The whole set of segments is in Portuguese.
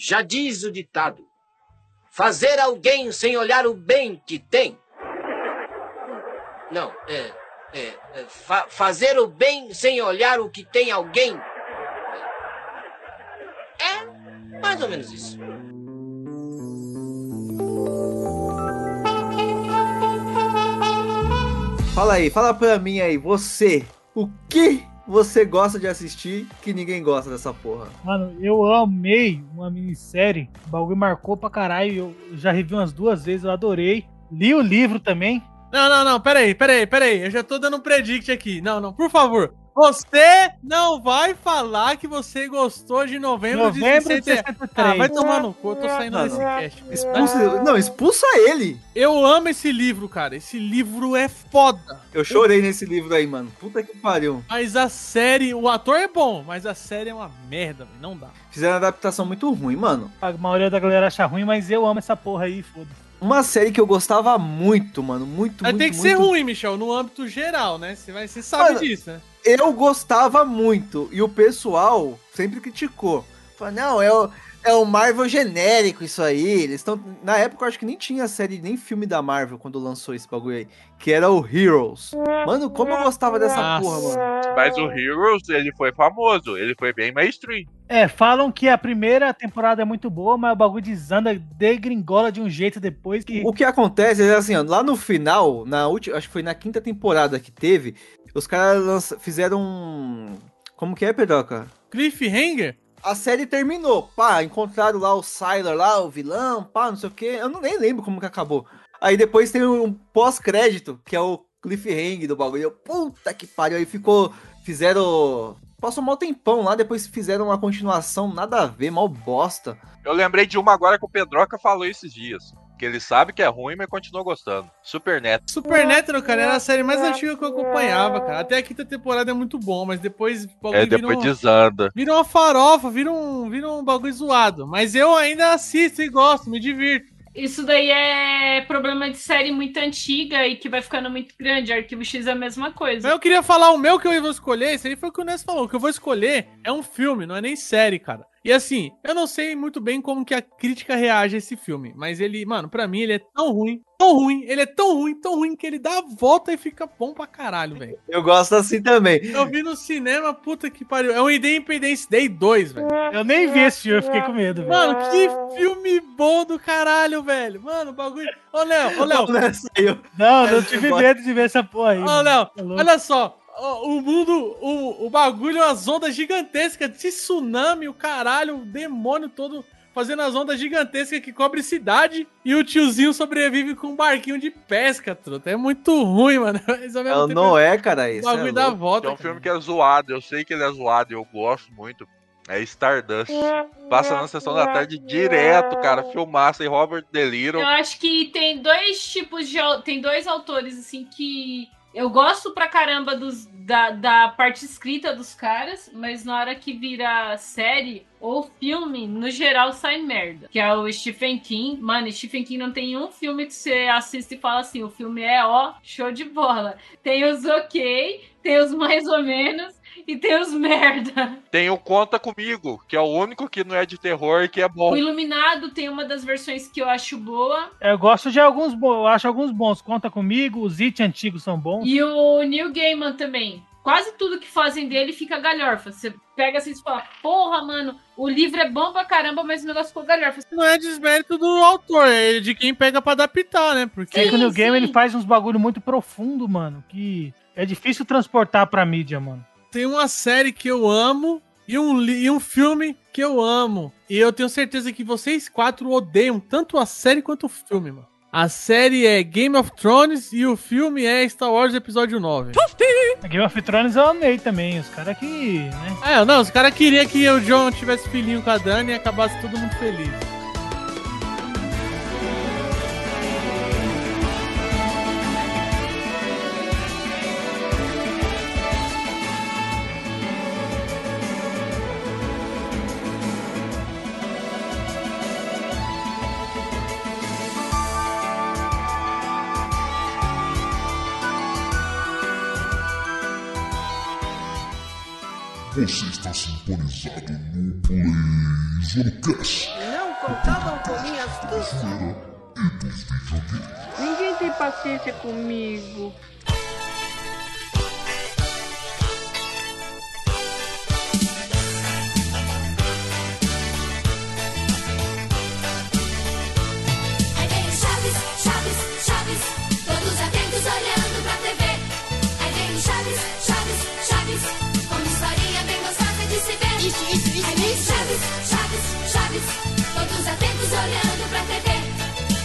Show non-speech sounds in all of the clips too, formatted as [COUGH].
Já diz o ditado: fazer alguém sem olhar o bem que tem. Não, é. é, é fa fazer o bem sem olhar o que tem alguém. É mais ou menos isso. Fala aí, fala pra mim aí, você, o que você gosta de assistir que ninguém gosta dessa porra? Mano, eu amei uma minissérie, o bagulho marcou pra caralho, eu já revi umas duas vezes, eu adorei. Li o livro também. Não, não, não, peraí, peraí, peraí, eu já tô dando um predict aqui. Não, não, por favor, você não vai falar que você gostou de novembro, Novembro de de 63. Ah, vai tomar no cu, eu tô saindo Não, desse não. cast. Expulsa, não, expulsa ele. Eu amo esse livro, cara. Esse livro é foda. Eu chorei nesse livro aí, mano. Puta que pariu. Mas a série, o ator é bom, mas a série é uma merda, velho, não dá. Fizeram adaptação muito ruim, mano. A maioria da galera acha ruim, mas eu amo essa porra aí, foda-se. Uma série que eu gostava muito, mano. Muito, Mas muito, tem que ser muito. ruim, Michel, no âmbito geral, né? Você, vai, você sabe Mano, disso, né? Eu gostava muito. E o pessoal sempre criticou. Falou, não, é o, é o Marvel genérico isso aí. Eles estão. Na época, eu acho que nem tinha série, nem filme da Marvel quando lançou esse bagulho aí. Que era o Heroes. Mano, como eu gostava dessa Nossa. porra, mano. Mas o Heroes, ele foi famoso, ele foi bem mainstream. É, falam que a primeira temporada é muito boa, mas o bagulho desanda, degringola de um jeito depois que. O que acontece é assim, ó, lá no final, na última, acho que foi na quinta temporada que teve, os caras fizeram um. Como que é, Pedroca? Cliffhanger? A série terminou, pá, encontraram lá o Sylar lá, o vilão, pá, não sei o que, eu não nem lembro como que acabou. Aí depois tem um pós-crédito, que é o cliffhanger do bagulho. Puta que pariu, aí ficou, fizeram, passou mal tempão lá, depois fizeram uma continuação, nada a ver, mal bosta. Eu lembrei de uma agora que o Pedroca falou esses dias. Que ele sabe que é ruim, mas continua gostando. Super Neto. Supernatural, cara, era a série mais antiga que eu acompanhava, cara. Até a quinta temporada é muito bom, mas depois É, depois desanda. Vira uma farofa, vira um, vira um bagulho zoado. Mas eu ainda assisto e gosto, me divirto. Isso daí é problema de série muito antiga e que vai ficando muito grande. Arquivo X é a mesma Mas coisa. eu queria falar o meu que eu vou escolher. Isso aí foi o que o Ness falou. O que eu vou escolher é um filme, não é nem série, cara. E assim, eu não sei muito bem como que a crítica reage a esse filme. Mas ele, mano, pra mim ele é tão ruim, tão ruim, ele é tão ruim, tão ruim que ele dá a volta e fica bom pra caralho, velho. Eu gosto assim também. Eu vi no cinema, puta que pariu. É um Independence Day 2, velho. Eu nem vi esse filme, eu fiquei com medo, velho. Mano, que filme bom do caralho, velho. Mano, o bagulho. Ô, Léo, ô, Léo. Saiu. Não, eu Eu tive medo de ver essa porra aí. Ô. Léo, Tá olha só. O, mundo, o, o bagulho, as ondas gigantescas, de tsunami, o caralho, o demônio todo fazendo as ondas gigantescas que cobre cidade e o tiozinho sobrevive com um barquinho de pesca, truta. É muito ruim, mano. [LAUGHS] Mas ao mesmo Não, tempo, não é, cara, o isso. bagulho é dá louco. volta. É um cara. filme que é zoado, eu sei que ele é zoado e eu gosto muito. É Stardust. Passa na sessão da tarde direto, cara. Filmaça e Robert De Niro. Eu acho que tem dois tipos de. Tem dois autores, assim, que. Eu gosto pra caramba dos, da, da parte escrita dos caras, mas na hora que vira série ou filme, no geral sai merda. Que é o Stephen King. Mano, Stephen King não tem um filme que você assiste e fala assim: o filme é ó, show de bola. Tem os ok, tem os mais ou menos e tem os merda. Tem o Conta Comigo, que é o único que não é de terror e que é bom. O Iluminado tem uma das versões que eu acho boa. Eu gosto de alguns bons, eu acho alguns bons. Conta comigo, os It antigos são bons. E o Neil Gaiman também. Quase tudo que fazem dele fica galhorfa. Você pega assim e fala, porra, mano, o livro é bom pra caramba, mas o negócio ficou galhorfa. Não é desmérito do autor, é de quem pega pra adaptar, né? Porque É que o New sim, Game sim. ele faz uns bagulho muito profundo, mano, que é difícil transportar pra mídia, mano. tem uma série que eu amo e um, e um filme que eu amo. E eu tenho certeza que vocês quatro odeiam tanto a série quanto o filme, mano. A série é Game of Thrones e o filme é Star Wars Episódio 9. A Game of Thrones eu amei também, os caras que, né? É, não, os caras queriam que o John tivesse filhinho com a Dani e acabasse todo mundo feliz. Você está sintonizado no Play Zonocast. contavam com minha astúcia. Ninguém tem paciência comigo. Atentos olhando pra TV.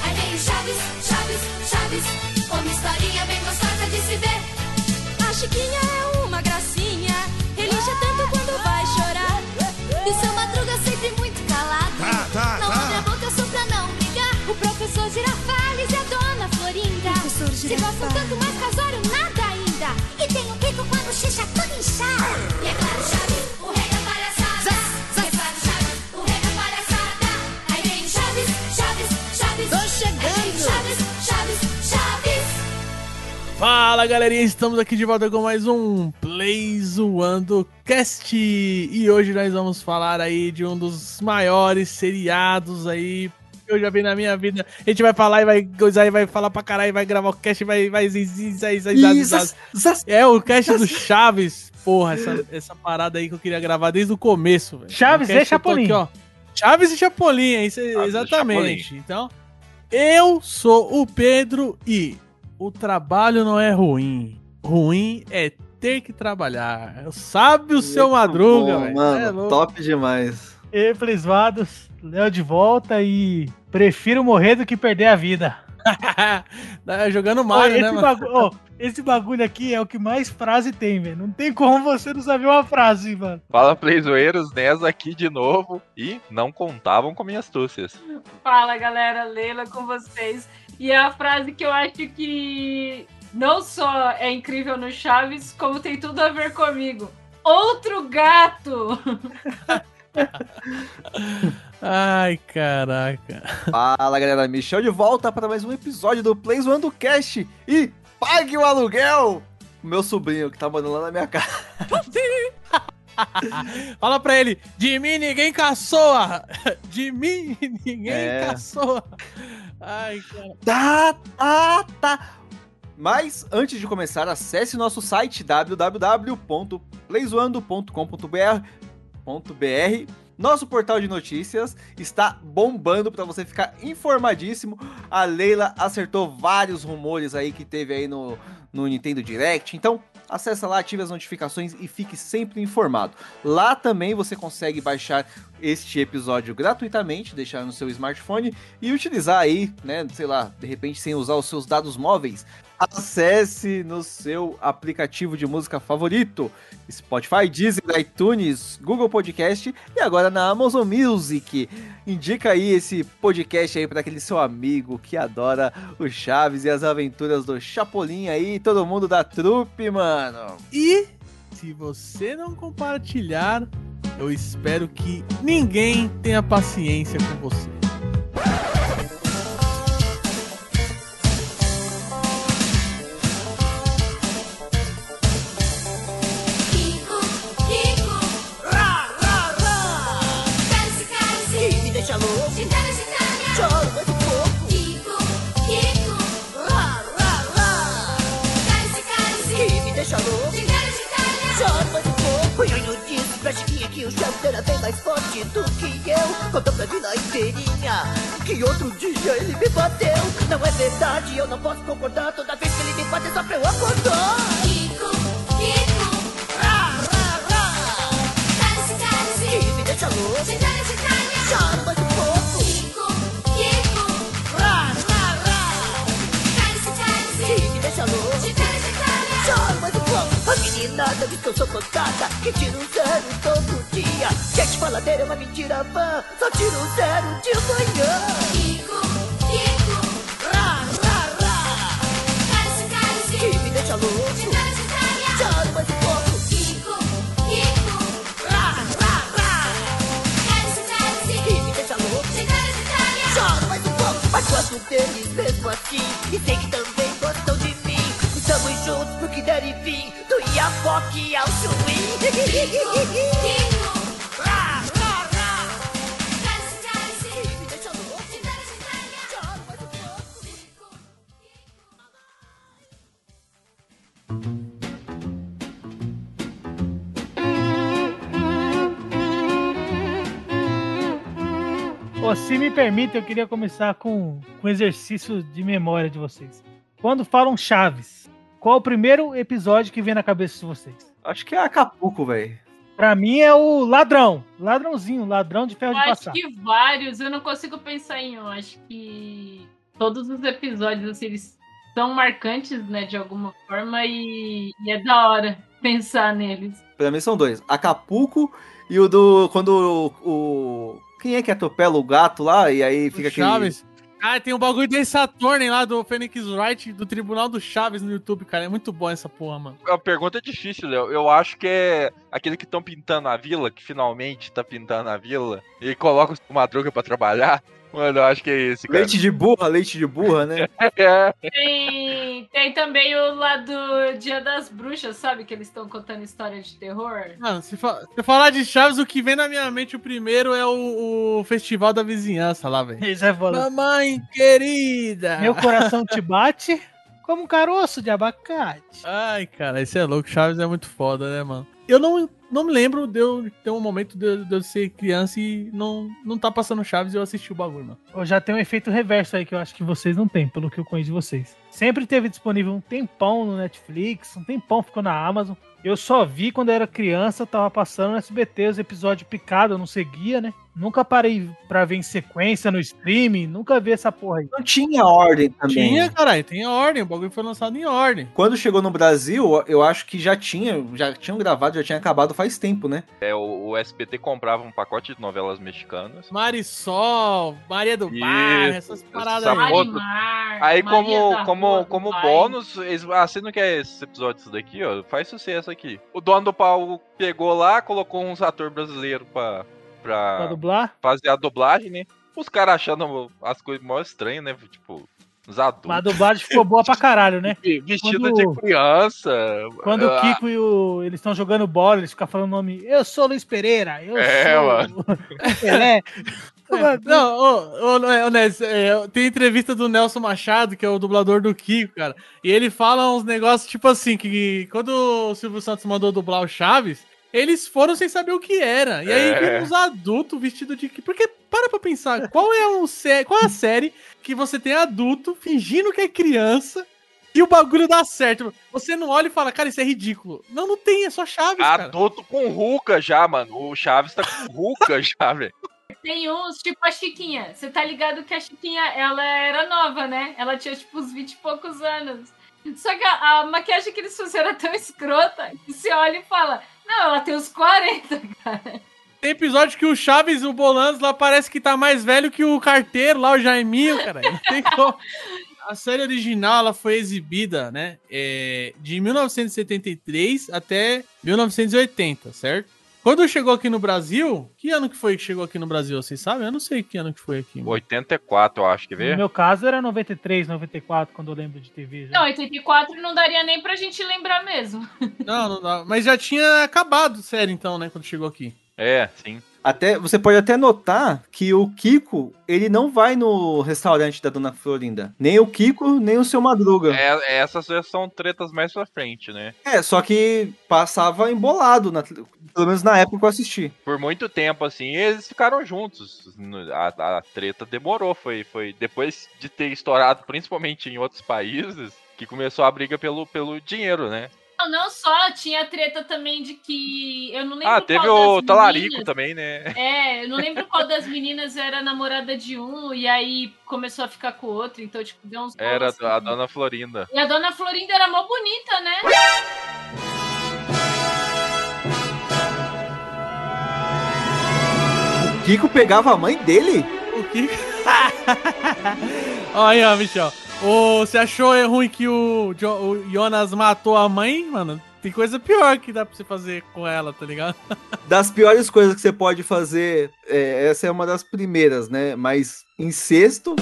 Aí vem o Chaves, Chaves, Chaves, com uma historinha bem gostosa de se ver. A Chiquinha é uma gracinha, ele já tanto quando vai chorar. E o seu Madruga sempre muito calado. Tá, tá, não tá. abre a boca só pra não brigar. O professor Girafales e a dona Florinda. Se gostam tanto, mas casório nada ainda. E tem um pico quando xixa tudo inchado. Fala galerinha, estamos aqui de volta com mais um Play Zoando Cast e hoje nós vamos falar aí de um dos maiores seriados aí que eu já vi na minha vida. A gente vai falar e vai coisar e vai falar pra caralho, vai gravar o cast, vai vai É o cast do Chaves. Porra, essa, essa parada aí que eu queria gravar desde o começo, velho. Chaves e Chapolin. ó. Chaves e Chapolin, é isso, exatamente. Então, eu sou o Pedro e o trabalho não é ruim. Ruim é ter que trabalhar. Sabe o seu Madruga, bom. Mano, É top demais. E Flisvados, Léo de volta e prefiro morrer do que perder a vida. [LAUGHS] Tá Jogando Mario, esse, né, mano? bagu- ó, esse bagulho aqui é o que mais frase tem, velho. Não tem como você não saber uma frase, mano. Fala, playzoeiros, Nes aqui de novo. E não contavam com minhas astúcias. Fala galera, Leila com vocês. E é a frase que eu acho que não só é incrível no Chaves, como tem tudo a ver comigo. Outro gato! [LAUGHS] Ai, caraca. Fala galera, Michel de volta para mais um episódio do Play Zoando Cast e pague o aluguel! O meu sobrinho que tá mandando lá na minha casa. [LAUGHS] Fala pra ele, de mim ninguém caçoa! [LAUGHS] De mim ninguém É. caçoa! Ai, cara. Tá, tá, tá. Mas antes de começar, acesse nosso site www.playzoando.com.br .br. Nosso portal de notícias está bombando para você ficar informadíssimo. A Leila acertou vários rumores aí que teve aí no, no Nintendo Direct. Então, acessa lá, ative as notificações e fique sempre informado. Lá também você consegue baixar este episódio gratuitamente, deixar no seu smartphone e utilizar aí, né, sei lá, de repente sem usar os seus dados móveis. Acesse no seu aplicativo de música favorito, Spotify, Deezer, iTunes, Google Podcast e agora na Amazon Music. Indica aí esse podcast aí para aquele seu amigo que adora o Chaves e as aventuras do Chapolin aí, todo mundo da trupe, mano. E se você não compartilhar, eu espero que ninguém tenha paciência com você. Que o chefe era bem mais forte do que eu. Contou pra Vila inteirinha que outro dia ele me bateu. Não é verdade, eu não posso concordar. Toda vez que ele me bate é só pra eu acordar. Kiko, Kiko, Rá, rá, rá. cálice, cálice. Que me deixa louco. Gitana, gitana. Choro mais um pouco. Kiko, Kiko, Rá, rá, rá. cálice, cálice. Que me deixa louco. Gitana, gitana. Choro mais um pouco. A meninada diz que eu sou cotada, que tiro um zero todo dia. Gente faladeira é uma mentira vã, só tiro zero de manhã. Permite, eu queria começar com com um exercício de memória de vocês. Quando falam Chaves, qual o primeiro episódio que vem na cabeça de vocês? Acho que é Acapulco, velho. Pra mim é o ladrão. Ladrãozinho, ladrão de ferro Eu de acho passar. que vários, eu não consigo pensar em um. Acho que todos os episódios, assim, eles são marcantes, né, de alguma forma, e, e é da hora pensar neles. Pra mim são dois. Acapulco e o do. Quando o. o- quem é que atropela o gato lá? E aí fica aquele. Chaves. Ah, tem um bagulho de Saturn lá do Phoenix Wright do Tribunal do Chaves no YouTube, cara. É muito bom essa porra, mano. A pergunta é difícil, Léo. Eu acho que é aquele que estão pintando a vila, que finalmente tá pintando a vila, e coloca o Madruga pra trabalhar. Mano, eu acho que é esse, cara. Leite de burra, leite de burra, né? [LAUGHS] É. Tem, tem também o lá do Dia das Bruxas, sabe? Que eles estão contando história de terror. Mano, se, fa- se falar de Chaves, o que vem na minha mente o primeiro é o, o Festival da Vizinhança lá, velho. Isso é foda. Mamãe querida! Meu coração te bate como um caroço de abacate. Ai, cara, isso é louco. Chaves é muito foda, né, mano? Eu não, não me lembro de eu ter um momento de, de eu ser criança e não, não tá passando Chaves e eu assisti o bagulho, mano. Já tem um efeito reverso aí que eu acho que vocês não têm, pelo que eu conheço de vocês. Sempre teve disponível um tempão no Netflix, um tempão ficou na Amazon. Eu só vi quando eu era criança, tava passando no SBT os episódios picados, eu não seguia, né? Nunca parei pra ver em sequência no streaming, nunca vi essa porra aí. Não tinha ordem também. Tinha, caralho, tem ordem. O bagulho foi lançado em ordem. Quando chegou no Brasil, eu acho que já tinha, já tinham gravado, já tinha acabado faz tempo, né? É, o, o SBT comprava um pacote de novelas mexicanas. Marisol, Maria do Bar, Isso, essas paradas essa aí. Marimar, Aí, Maria como, da como, como bônus, eles, ah, você não quer esses episódios daqui, ó? Faz sucesso aqui. O dono do pau pegou lá, colocou uns atores brasileiros pra, Pra pra dublar. fazer a dublagem, né? Os caras achando as coisas mó estranhas, né? Tipo, os adultos. Mas a dublagem ficou boa pra caralho, né? [LAUGHS] Vestido Quando- de criança. Quando o Ah, Kiko e o. Eles estão jogando bola, eles ficam falando o nome. Eu sou Luiz Pereira, eu É, sou. [LAUGHS] Pelé. [LAUGHS] Não, ô, ô, ô, Nes, é, tem entrevista do Nelson Machado, que é o dublador do Kiko, cara. E ele fala uns negócios tipo assim: que quando o Silvio Santos mandou dublar o Chaves, eles foram sem saber o que era. E aí É. vem uns adultos vestidos de. Porque para pra pensar, qual é, um sé... qual é a série que você tem adulto fingindo que é criança e o bagulho dá certo? Você não olha e fala, cara, isso é ridículo. Não, não tem, é só Chaves, cara. Adulto com ruca já, mano. O Chaves tá com ruca [LAUGHS] já, velho. Tem uns, tipo a Chiquinha. Você tá ligado que a Chiquinha, ela era nova, né? Ela tinha, tipo, uns 20 e poucos anos. Só que a, a maquiagem que eles fizeram é tão escrota que você olha e fala, não, ela tem uns 40, cara. Tem episódio que o Chaves, o Bolanos lá, parece que tá mais velho que o carteiro lá, o Jaiminho, cara. Não tem [LAUGHS] como. A série original, ela foi exibida, né, é, de 1973 até 1980, certo? Quando chegou aqui no Brasil, que ano que foi que chegou aqui no Brasil, vocês sabem? Eu não sei que ano que foi aqui. mano. 84, eu acho, quer No ver? meu caso era 93, 94, quando eu lembro de TV. Já. Não, 84 não daria nem pra gente lembrar mesmo. Não, não dá. Mas já tinha acabado a série então, né, quando chegou aqui. É, sim. Até, você pode até notar que o Kiko, ele não vai no restaurante da Dona Florinda. Nem o Kiko, nem o seu Madruga. É, essas são tretas mais pra frente, né? É, só que passava embolado, na- pelo menos na época que eu assisti. Por muito tempo, assim, eles ficaram juntos. A, a treta demorou. Foi, foi depois de ter estourado, principalmente em outros países, que começou a briga pelo, pelo dinheiro, né? Não, não só, tinha treta também de que. Eu não lembro Ah, teve qual o das Talarico meninas- também, né? É, eu não lembro qual das meninas era namorada de um e aí começou a ficar com o outro, então, tipo, deu uns. Era a assim. Dona Florinda. E a dona Florinda era mó bonita, né? O Kiko pegava a mãe dele? O que? [LAUGHS] Olha aí, ó, Michel. Ô, você achou ruim que o, Jo- o Jonas matou a mãe, mano? Tem coisa pior que dá pra você fazer com ela, tá ligado? [LAUGHS] Das piores coisas que você pode fazer, é, essa é uma das primeiras, né? Mas incesto,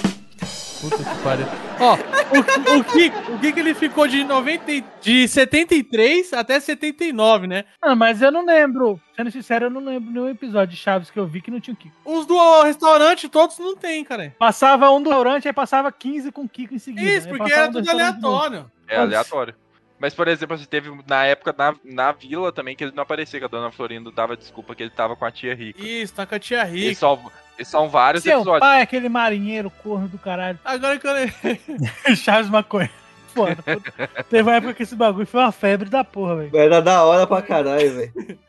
Puta que pariu. Ó, o, o, Kiko, o Kiko ele ficou de, 90, e- de 73 até 79, né? Ah, mas eu não lembro. Sendo sincero, eu não lembro nenhum episódio de Chaves que eu vi que não tinha o Kiko. Os do restaurante todos não tem, cara. Passava um do restaurante, aí passava 15 com o Kiko em seguida. Isso, porque era um do tudo aleatório. É aleatório. Mas, por exemplo, você teve na época na, na vila também que ele não aparecia, que a dona Florinda dava desculpa que ele tava com a tia rica. Isso, tá com a tia E Rica. são, e são vários Seu episódios. pai é aquele marinheiro corno do caralho. Agora que eu lembrei. [LAUGHS] Charles Maconha. Foda. Teve uma época que esse bagulho foi uma febre da porra, velho. Era da hora pra caralho, velho.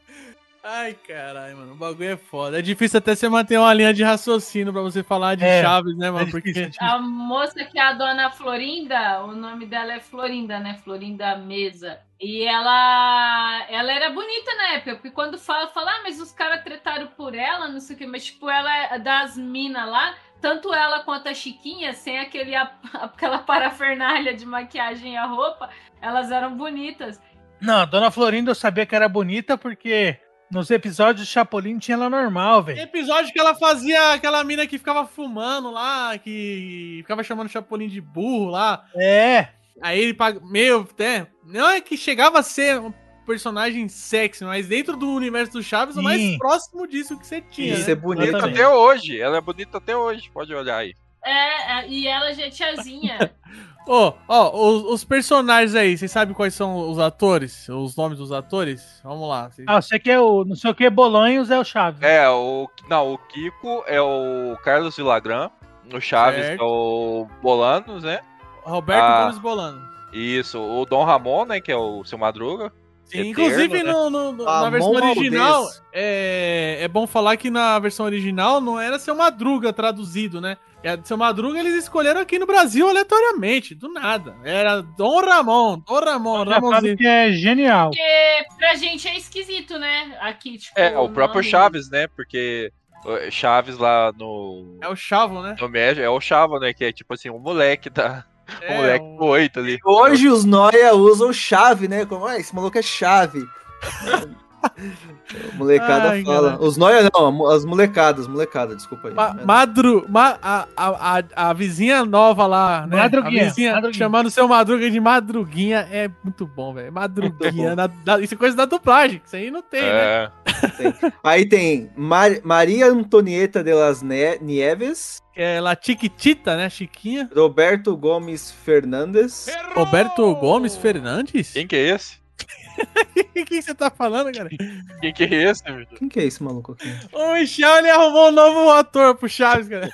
Ai, caralho, mano. O bagulho é foda. É difícil até você manter uma linha de raciocínio pra você falar de É, Chaves, né, É mano? Porque. é difícil. A moça que é a dona Florinda, o nome dela é Florinda, né? Florinda Mesa. E ela ela era bonita na época, porque quando fala, fala, ah, mas os caras tretaram por ela, não sei o que, mas tipo, ela é das minas lá, tanto ela quanto a Chiquinha, sem aquele, [LAUGHS] aquela parafernália de maquiagem e a roupa, elas eram bonitas. Não, a Dona Florinda eu sabia que era bonita porque nos episódios de Chapolin tinha ela normal, Tem velho. episódio que ela fazia aquela mina que ficava fumando lá, que ficava chamando o Chapolin de burro lá. É. Aí ele paga. Meu, até. Não é que chegava a ser um personagem sexy, mas dentro do universo do Chaves, o mais Sim. próximo disso que você tinha. Isso né? é bonito. Exatamente. Até hoje, ela é bonita até hoje, pode olhar aí. É, é, e ela já é tiazinha. [LAUGHS] Ó, ó, os, os personagens aí, vocês sabem quais são os atores? Os nomes dos atores? Vamos lá. vocês- Ah, você quer o. Não sei o que, Bolonhos é o Chaves. É, o. Não, o Kiko é o Carlos Villagrán. O Chaves Certo. é o Bolanos, né? Roberto Ah. Gomes Bolano. Isso, o Dom Ramon, né? Que é o seu Madruga. Sim, inclusive né? no, no- no- na versão original, é, é bom falar que na versão original não era seu Madruga traduzido, né? É, seu Madruga eles escolheram aqui no Brasil aleatoriamente, do nada. Era Dom Ramon, Dom Ramon, Ramonzinho. que é genial. Porque pra gente é esquisito, né? Aqui, tipo. É, o próprio nome- Chaves, né? Porque o Chaves lá no. É o Chavo, né? No México é o Chavo, né? Que é tipo assim, um moleque da. Um É, moleque o- do oito ali. Hoje os Noia usam chave, né? Como, ah, esse maluco é chave. [LAUGHS] Molecada Ai, fala. caralho. Os Noia não, as molecadas, molecada, desculpa aí. Ma- Madru, ma- a, a, a, a vizinha nova lá, né? Madruguinha, A vizinha Madruguinha. chamando seu Madruga de Madruguinha é muito bom, velho. Madruguinha. na- da- isso é coisa da dublagem, isso aí não tem, né? É. Aí tem Mar- Maria Antonieta de las Ne- Nieves, Que é La Chiquitita, né? Chiquinha. Roberto Gomes Fernandes, Roberto Gomes Fernandes? Quem que é esse? [LAUGHS] O que você tá falando, cara? Quem que é esse, Vitor? quem que é esse maluco aqui? O Michel, ele arrumou um novo ator pro Chaves, cara.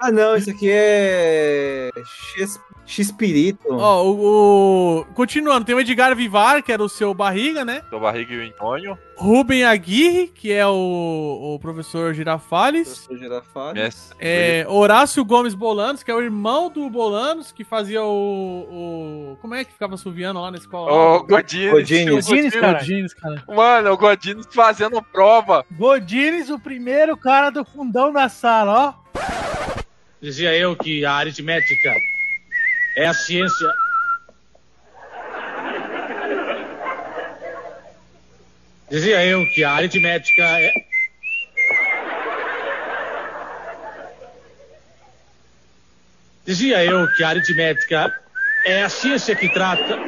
Ah não, esse aqui é X- Xpirito. Ó, o, o- Continuando, tem o Edgar Vivar, que era o seu barriga, né? Seu barriga e o Antônio. Ruben Aguirre, que é o, o professor Girafales. Professor Girafales. Mestre. É, Horácio Gomes Bolanos, que é o irmão do Bolanos, que fazia o. o- como é que ficava suviando lá na escola? Godines. Godines. Godines, cara. Godines, cara. Mano, o Godines fazendo prova. Godines, o primeiro cara do fundão da sala, ó. Dizia eu que a aritmética é a ciência. Dizia eu que a aritmética é. Dizia eu que a aritmética é a ciência que trata.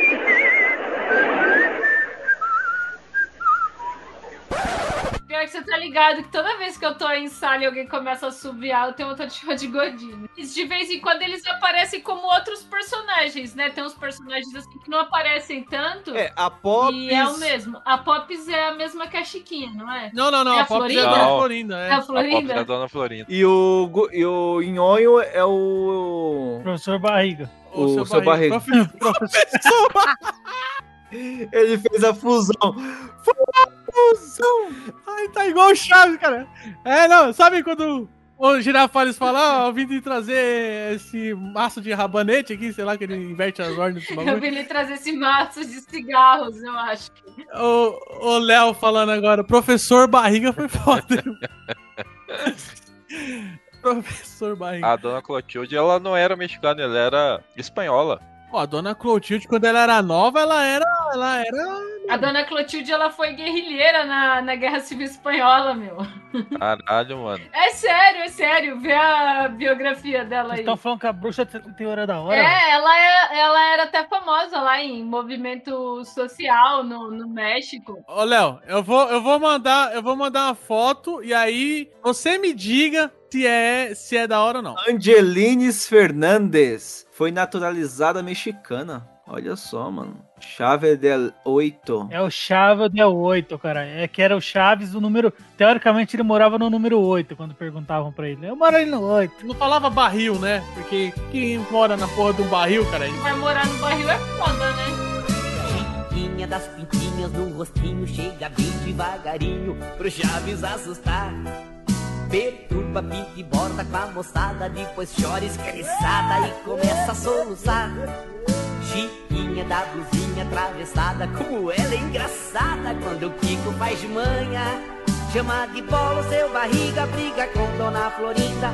Pior que você tá ligado que toda vez que eu tô em sala e alguém começa a subiar, eu tenho vontade de chamar de Godinho. E De vez em quando eles aparecem como outros personagens, né? Tem uns personagens assim que não aparecem tanto. É, a Pop. E é o mesmo. A Pops é a mesma que a Chiquinha, não é? Não, não, não. É a a Pop é Florinda? da Não. Florinda, é. É a A pop da Florinda? Dona Florinda. E o, e o Nhonho é o. Professor Barriga. o seu barriga. Profe- Professor [LAUGHS] Ele fez a fusão. A fusão! Ai, tá igual o Chaves, cara. É, não, sabe quando o Girafales fala, ó, eu vim te trazer esse maço de rabanete aqui, sei lá, que ele inverte as ordens desse Eu vim lhe trazer esse maço de cigarros, eu acho. O o Léo falando agora, professor Barriga foi foda. [LAUGHS] professor Barriga. A Dona Clotilde, ela não era mexicana, ela era espanhola. Ó, a dona Clotilde, quando ela era nova, ela era. Ela era. A dona Clotilde, ela foi guerrilheira na, na Guerra Civil Espanhola, meu. Caralho, mano. É sério, é sério. Vê a biografia dela Vocês aí. estão falando que a bruxa tem hora da hora? É, ela, é, ela era até famosa lá em movimento social no, no México. Ô, Léo, eu vou, eu vou mandar, eu vou mandar uma foto e aí você me diga se é, se é da hora ou não. Angelines Fernandes foi naturalizada mexicana. Olha só, mano. Chave del 8. É o Chaves del 8, cara. É que era o Chaves do número. Teoricamente ele morava no número 8 quando perguntavam pra ele. Eu moro ali no 8. Não falava barril, né? Porque quem mora na porra de um barril, cara? Vai morar no barril é foda, né? Chiquinha das pintinhas no rostinho chega bem devagarinho pro Chaves assustar. Perturba, pinta e borda com a moçada, depois chora escariçada e começa a soluçar. Chiquinha da blusinha atravessada, como ela é engraçada quando o Kiko faz de manha. Chama de bola o seu barriga, briga com Dona Florinda.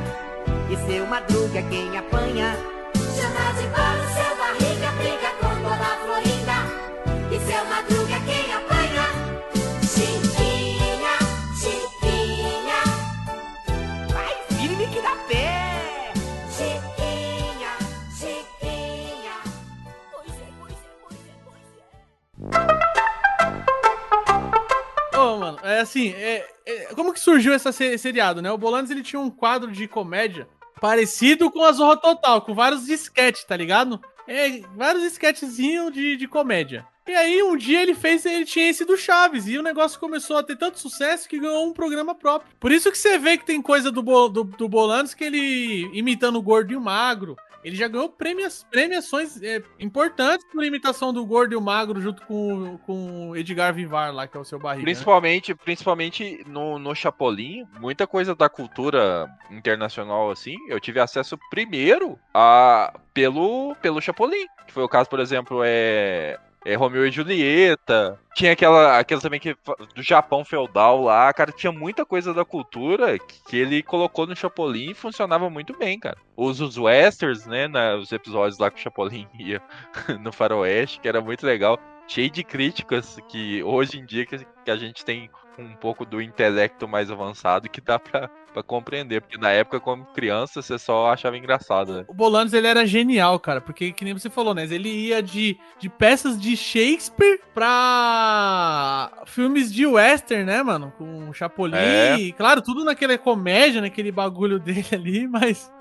E seu madruga é quem apanha. Chama de bola o seu barriga, briga com Dona Florinda. E seu madruga mano, é assim, é, é- como que surgiu esse se- seriado, né? O Bolanos, ele tinha um quadro de comédia parecido com a Zorra Total, com vários disquetes, tá ligado? É, vários esquetezinhos de, de comédia. E aí, um dia ele fez, ele tinha esse do Chaves, e o negócio começou a ter tanto sucesso que ganhou um programa próprio. Por isso que você vê que tem coisa do, Bo- do, do Bolanos que ele, imitando o gordo e o magro, ele já ganhou premias, premiações é, importantes por imitação do gordo e o magro junto com, com Edgar Vivar lá, que é o seu barriga. né? Principalmente, principalmente no, no Chapolin, muita coisa da cultura internacional, assim, eu tive acesso primeiro a, pelo, pelo Chapolin. Que foi o caso, por exemplo, é, é Romeu e Julieta. Tinha aquela, aquela também que do Japão feudal lá, cara, tinha muita coisa da cultura que, ele colocou no Chapolin e funcionava muito bem, cara. Os, os westerns, né, nos episódios lá que o Chapolin [LAUGHS] ia no faroeste, que era muito legal cheio de críticas que hoje em dia que, que a gente tem um pouco do intelecto mais avançado que dá pra, pra compreender. Porque na época, como criança, você só achava engraçado, né? O Bolanos, ele era genial, cara, porque, que nem você falou, né? Ele ia de, de peças de Shakespeare pra filmes de western, né, mano? Com Chapolin, É. e, claro, tudo naquela comédia, naquele bagulho dele [LAUGHS] ali, mas...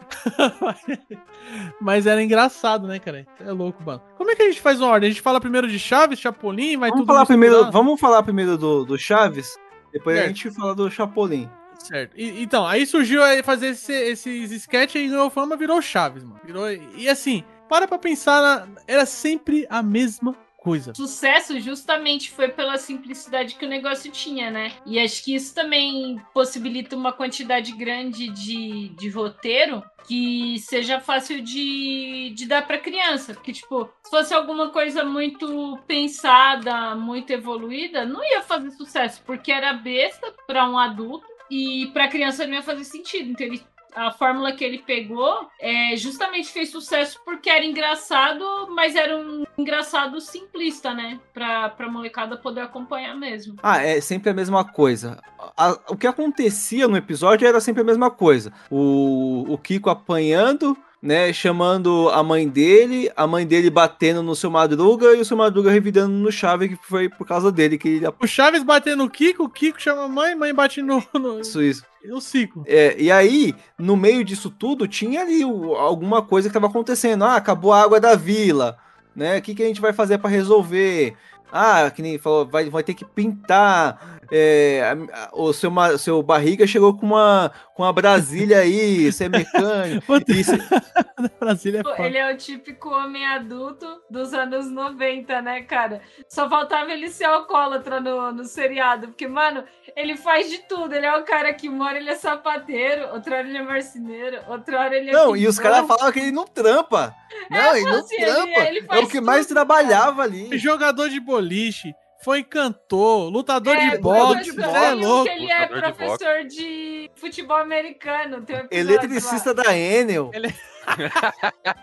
mas era engraçado, né, cara? É louco, mano. Como é que a gente faz uma ordem? A gente fala primeiro de Chaves, Chapolin, vai Vamos tudo falar, primeiro, vamos falar primeiro do, do Chaves, depois a Certo. gente fala do Chapolin. Certo. E- então, aí surgiu aí fazer esse- esses sketches e ganhou fama, virou Chaves, mano. Virou, e assim, para pra pensar, na- era sempre a mesma coisa. Sucesso justamente foi pela simplicidade que o negócio tinha, né? E acho que isso também possibilita uma quantidade grande de, de roteiro que seja fácil de, de dar pra criança. Porque, tipo, se fosse alguma coisa muito pensada, muito evoluída, não ia fazer sucesso, porque era besta pra um adulto e pra criança não ia fazer sentido. Então ele a fórmula que ele pegou é, justamente fez sucesso porque era engraçado, mas era um engraçado simplista, né? Pra, pra molecada poder acompanhar mesmo. Ah, é sempre a mesma coisa. A- o que acontecia no episódio era sempre a mesma coisa. O, o Kiko apanhando, né? Chamando a mãe dele, a mãe dele batendo no seu Madruga e o seu Madruga revidando no Chave, que foi por causa dele que ele O Chaves batendo no Kiko, o Kiko chama a mãe, mãe bate no, no, isso, isso. no ciclo. É, e aí, no meio disso tudo, tinha ali o- alguma coisa que estava acontecendo. Ah, acabou a água da vila, né? O que, que a gente vai fazer para resolver? Ah, que nem falou, vai, vai ter que pintar. É, a- a- o seu, ma- seu barriga chegou com uma, com uma Brasília aí, [LAUGHS] você é mecânico. Isso- [LAUGHS] Brasília é foda. Ele é o típico homem adulto dos anos 90, né, cara? Só faltava ele ser alcoólatra no, no seriado. Porque, mano, ele faz de tudo. Ele é o cara que mora, ele é sapateiro, outra hora ele é marceneiro, outra hora ele é. Não, e os caram falavam que ele não trampa. Não, ele não assim, ele- trampa. ele é faz o que mais tudo, trabalhava ali. Jogador de boliche, foi cantor, lutador É, de boxe, professor, você é louco. que ele é Lutador de professor de, futebol americano. Tem um Eletricista da Enel. [LAUGHS]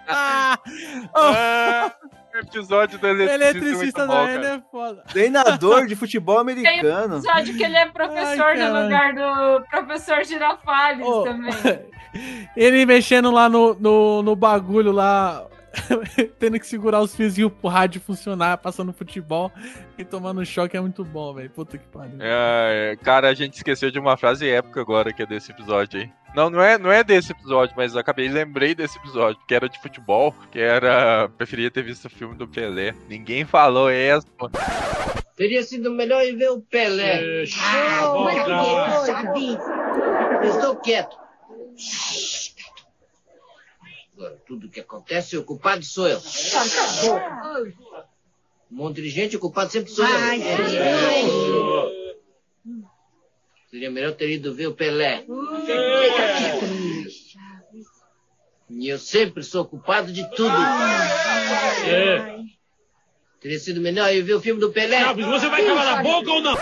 Ah, oh, Ah, o episódio do eletricista, eletricista é muito da cara. é foda. Treinador de futebol americano. episódio que ele é professor Ai, no lugar do professor Girafales Ô, também. [LAUGHS] Ele mexendo lá no, no, no bagulho lá. [LAUGHS] tendo que segurar os fiozinhos pro rádio funcionar, passando futebol e tomando choque é muito bom, velho. Puta que pariu. É, cara, a gente esqueceu de uma frase épica agora que é desse episódio aí. Não, não é, não é desse episódio, mas acabei lembrei desse episódio, que era de futebol, que era. Preferia ter visto o filme do Pelé. Ninguém falou essa. Teria sido melhor ir ver o Pelé. Deixa eu voltar. Eu estou quieto. Agora, tudo que acontece, o culpado sou eu. Um monte de gente, o culpado sempre sou eu. Seria melhor ter ido ver o Pelé. E eu sempre sou culpado de tudo. Teria sido melhor ir ver o filme do Pelé. Chaves, você vai calar a boca ou não?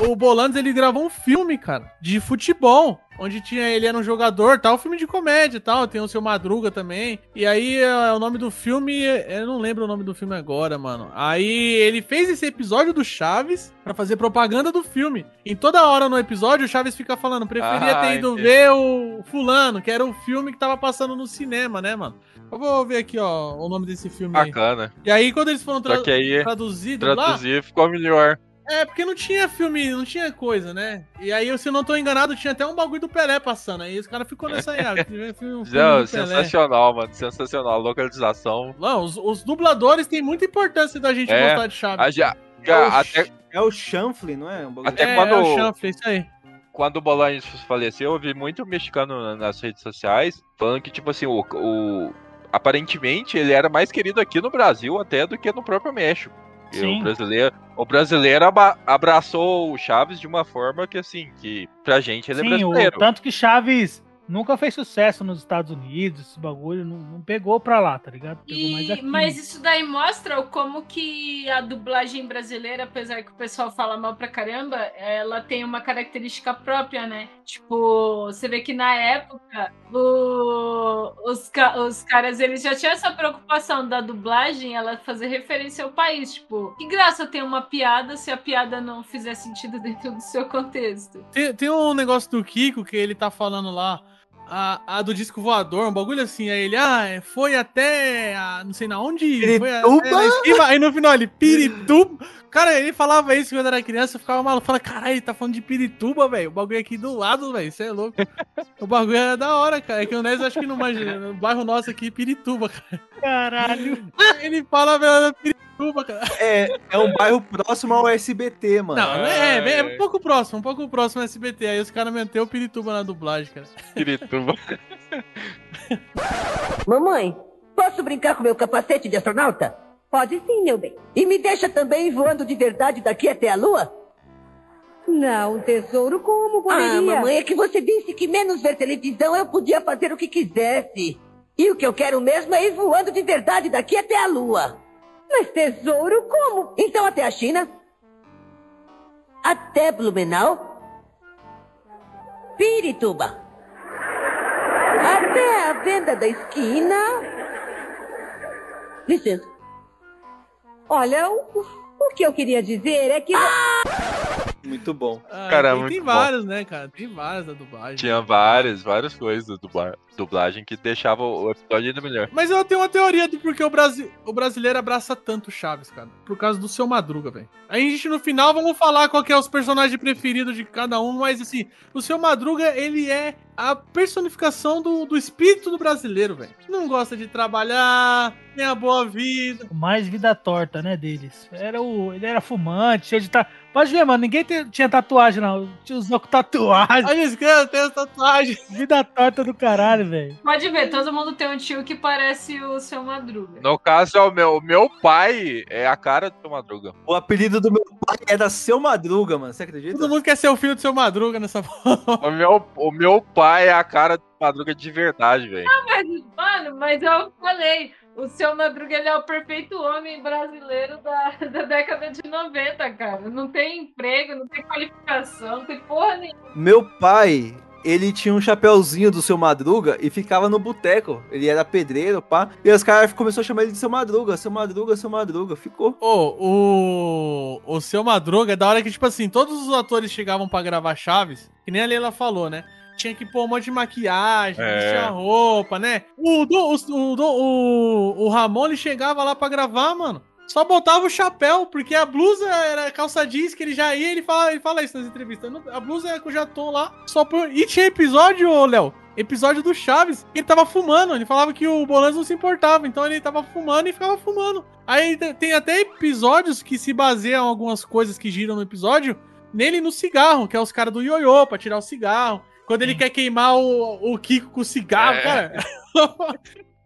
O Bolandes, ele gravou um filme, cara, de futebol. Onde tinha ele era um jogador, tal, filme de comédia e tal. Tem o seu Madruga também. E aí, é, o nome do filme. Eu não lembro o nome do filme agora, mano. Aí ele fez esse episódio do Chaves pra fazer propaganda do filme. Em toda hora no episódio, o Chaves fica falando: preferia Ah, ter ido entendi. ver o Fulano, que era o filme que tava passando no cinema, né, mano? Eu vou ver aqui, ó, o nome desse filme aí. Bacana. E aí, quando eles foram tra aí, traduzidos lá. traduzir ficou melhor. É, porque não tinha filme, não tinha coisa, né? E aí, se eu não tô enganado, tinha até um bagulho do Pelé passando. Aí os caras ficou nessa aí, ah, filme, filme [LAUGHS] Não, sensacional, mano. Sensacional. Localização. Não, os, os dubladores têm muita importância da gente É, gostar de Chaves. A já- É o, até, é o chanfle, não é? Um até é, quando- é o chanfle, isso aí. quando o Bolaños faleceu, eu vi muito mexicano na- nas redes sociais falando que, tipo assim, o, o- aparentemente ele era mais querido aqui no Brasil até do que no próprio México. E Sim. O brasileiro, o brasileiro abraçou o Chaves de uma forma que, assim, que pra gente ele é Sim, o, brasileiro. tanto que Chaves nunca fez sucesso nos Estados Unidos, esse bagulho não, não pegou pra lá, tá ligado? Pegou mais E, aqui. mas isso daí mostra o como que a dublagem brasileira, apesar que o pessoal fala mal pra caramba, ela tem uma característica própria, né? Tipo, você vê que na época o- os, os caras eles já tinham essa preocupação da dublagem, ela fazer referência ao país. Tipo, que graça ter uma piada se a piada não fizer sentido dentro do seu contexto? Tem, tem um negócio do Kiko que ele tá falando lá. A, a do disco voador, um bagulho assim. Aí ele, ah, foi até. A, não sei na onde. Foi Pirituba? Aí no final ele, Pirituba. Cara, ele falava isso quando era criança, eu ficava maluco. Falava, caralho, ele tá falando de Pirituba, velho. O bagulho é aqui do lado, velho. Isso é louco. o bagulho era da hora, cara. É que o Nes acho que não manja. No bairro nosso aqui, Pirituba, cara. Caralho. Ele fala velho, Pirituba, cara. É, é um bairro próximo ao SBT, mano. Não, é, é, é um pouco próximo, um pouco próximo ao SBT. Aí os caras meteu o Pirituba na dublagem, cara. Pirituba. [LAUGHS] Mamãe, posso brincar com meu capacete de astronauta? Pode sim, meu bem. E me deixa também voando de verdade daqui até a lua? Não, tesouro, como poderia? Ah, mamãe, é que você disse que menos ver televisão eu podia fazer o que quisesse. E o que eu quero mesmo é ir voando de verdade daqui até a lua. Mas, tesouro, como? Então até a China? Até Blumenau? Pirituba? Até a venda da esquina? Licença. Olha, o, o que eu queria dizer é que... Muito bom. Ah, Cara, tem, muito tem bom. vários, né, cara? Tem vários da dublagem. Tinha várias, várias coisas da dubla- dublagem que deixavam o episódio ainda melhor. Mas eu tenho uma teoria do porquê o, Brasi o brasileiro abraça tanto o Chaves, cara. Por causa do seu Madruga, velho. Aí a gente no final vamos falar qual que é os personagens preferidos de cada um, mas assim, o seu Madruga, ele é a personificação do, do espírito do brasileiro, velho. Não gosta de trabalhar, tem a boa vida. O mais vida torta, né, deles. Era o, ele era fumante, cheio de. Pode ver, mano, ninguém te- tinha tatuagem, não. Tinha usou com tatuagem. A gente quer ter essa tatuagem. Vida torta do caralho, velho. Pode ver, todo mundo tem um tio que parece o seu Madruga. No caso, é o meu, o meu pai é a cara do Madruga. O apelido do meu pai era Seu Madruga, mano. Você acredita? Todo mundo quer ser o filho do seu Madruga nessa porra. O meu, o meu pai é a cara do Madruga de verdade, velho. Mas, mano, mas eu falei, o seu Madruga ele é o perfeito homem brasileiro da, [LAUGHS] da década de 90, cara. Não tem emprego, não tem qualificação, não tem porra nenhuma. Meu pai, ele tinha um chapéuzinho do Seu Madruga e ficava no boteco. Ele era pedreiro, pá. E os caras começaram a chamar ele de Seu Madruga, Seu Madruga, Seu Madruga. Ficou. Ô, o, o seu Madruga é da hora que, tipo assim, todos os atores chegavam pra gravar Chaves, que nem a Leila falou, né? Tinha que pôr um monte de maquiagem, É. vestir a roupa, né? O, o, o, o, o Ramon, ele chegava lá pra gravar, mano. Só botava o chapéu, porque a blusa era calça jeans que ele já ia, ele fala, ele fala isso nas entrevistas. A blusa é com o jatom lá, só por... E tinha episódio, Léo, episódio do Chaves, que ele tava fumando. Ele falava que o Bolanos não se importava, então ele tava fumando e ficava fumando. Aí te- tem até episódios que se baseiam algumas coisas que giram no episódio nele no cigarro, que é os caras do ioiô pra tirar o cigarro. Quando ele quer queimar o, o Kiko com cigarro, É. cara. [LAUGHS]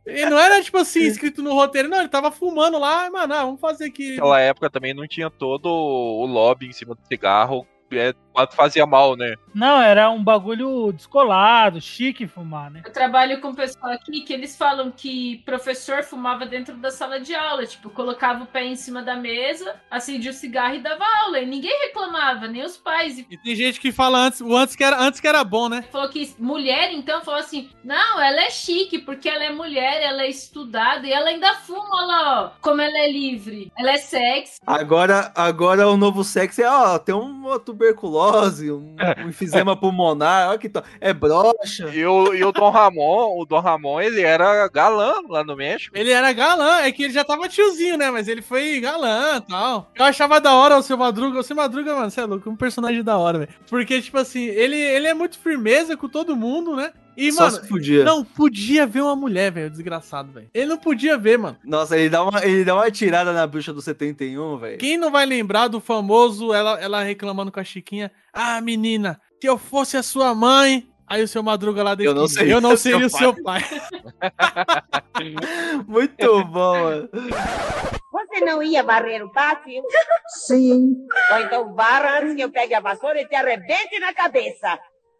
E não era tipo assim, escrito no roteiro, não, ele tava fumando lá, mano, ah, vamos fazer aqui. Naquela época também não tinha todo o lobby em cima do cigarro, é, quanto fazia mal, né? Não, era um bagulho descolado, chique fumar, né? Eu trabalho com o pessoal aqui que eles falam que professor fumava dentro da sala de aula. Tipo, colocava o pé em cima da mesa, acendia o cigarro e dava aula. E ninguém reclamava, nem os pais. E tem gente que fala antes, o antes que era, antes que era bom, né? falou que mulher, então, falou assim: não, ela é chique, porque ela é mulher, ela é estudada e ela ainda fuma, olha lá, ó, como ela é livre. Ela é sexy. Agora, agora o novo sexo é, ó, tem uma tuberculose, um, um enfisema pulmonar, ó que to... é broxa. E o, e o Dom Ramon, o Dom Ramon, ele era galã lá no México. Ele era galã, é que ele já tava tiozinho, né? Mas ele foi galã e tal. Eu achava da hora o seu Madruga. O seu Madruga, mano, você é louco, um personagem da hora, velho. Porque, tipo assim, ele, ele é muito firmeza com todo mundo, né? E, Só mano, se podia. não podia ver uma mulher, velho, desgraçado, velho. Ele não podia ver, mano. Nossa, ele dá, uma, ele dá uma tirada na bruxa do 71, velho. Quem não vai lembrar do famoso, ela, ela reclamando com a Chiquinha, ah, menina, se eu fosse a sua mãe. Aí o seu Madruga lá Eu não seria eu não seria o seu pai. [LAUGHS] Muito bom, mano. Você não ia varrer o pátio? Sim. Ou então varra antes que eu pegue a vassoura e te arrebente na cabeça.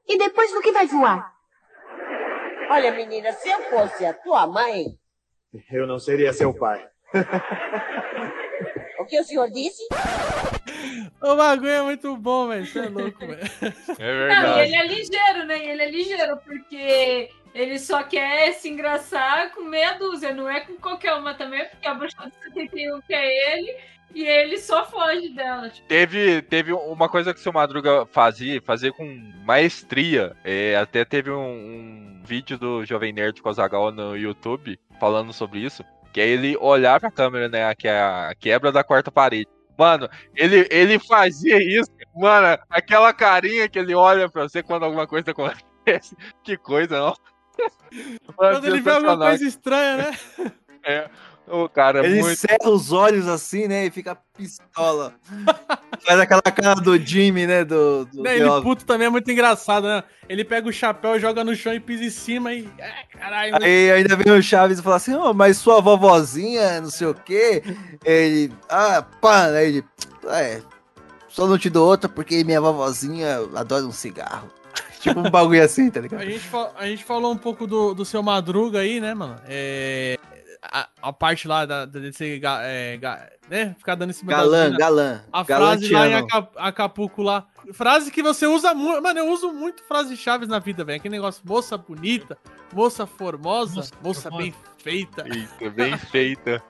E depois no que vai voar? Olha, menina, se eu fosse a tua mãe, Eu não seria seu pai. o que o senhor disse? O bagulho é muito bom, velho. Você é louco, velho. É Não, e ele verdade. é ligeiro, né? Ele é ligeiro, porque ele só quer se engraçar com meia dúzia, não é com qualquer uma também, porque a bruxa do 71 quer ele e ele só foge dela. Tipo, Teve, teve uma coisa que o seu Madruga fazia, fazia com maestria. É, até teve um, um vídeo do Jovem Nerd Kozagal no YouTube falando sobre isso. Que é ele olhar pra câmera, né? Que é a quebra da quarta parede. Mano, ele, ele fazia isso. Mano, aquela carinha que ele olha pra você quando alguma coisa acontece. [LAUGHS] Que coisa, não? Quando ele vê alguma coisa estranha, né? É, o cara, Ele muito. cerra os olhos assim, né? E fica pistola. [LAUGHS] Faz aquela cara do Jimmy, né? Do, do Né, Ele Office. puto também é muito engraçado, né? Ele pega o chapéu, joga no chão e pisa em cima e. É, caralho. Aí ainda vem o Chaves e fala assim, "Ô, mas sua vovozinha, não sei o quê. Ele, ah, pá, aí ele, é, só não te dou outra porque minha vovozinha adora um cigarro. Tipo um bagulho assim, tá ligado? A gente, fa- a gente falou um pouco do, do seu Madruga aí, né, mano? É. A, a parte lá da, da- de ser. ga- é, ga- né? Ficar dando das Galã, minas. galã. A frase lá em galanteano. Aca- Acapulco lá. Frase que você usa muito. Mano, eu uso muito frases chaves na vida, velho. Aquele negócio, moça bonita, moça formosa, moça, Moça bem feita. Eita, bem feita.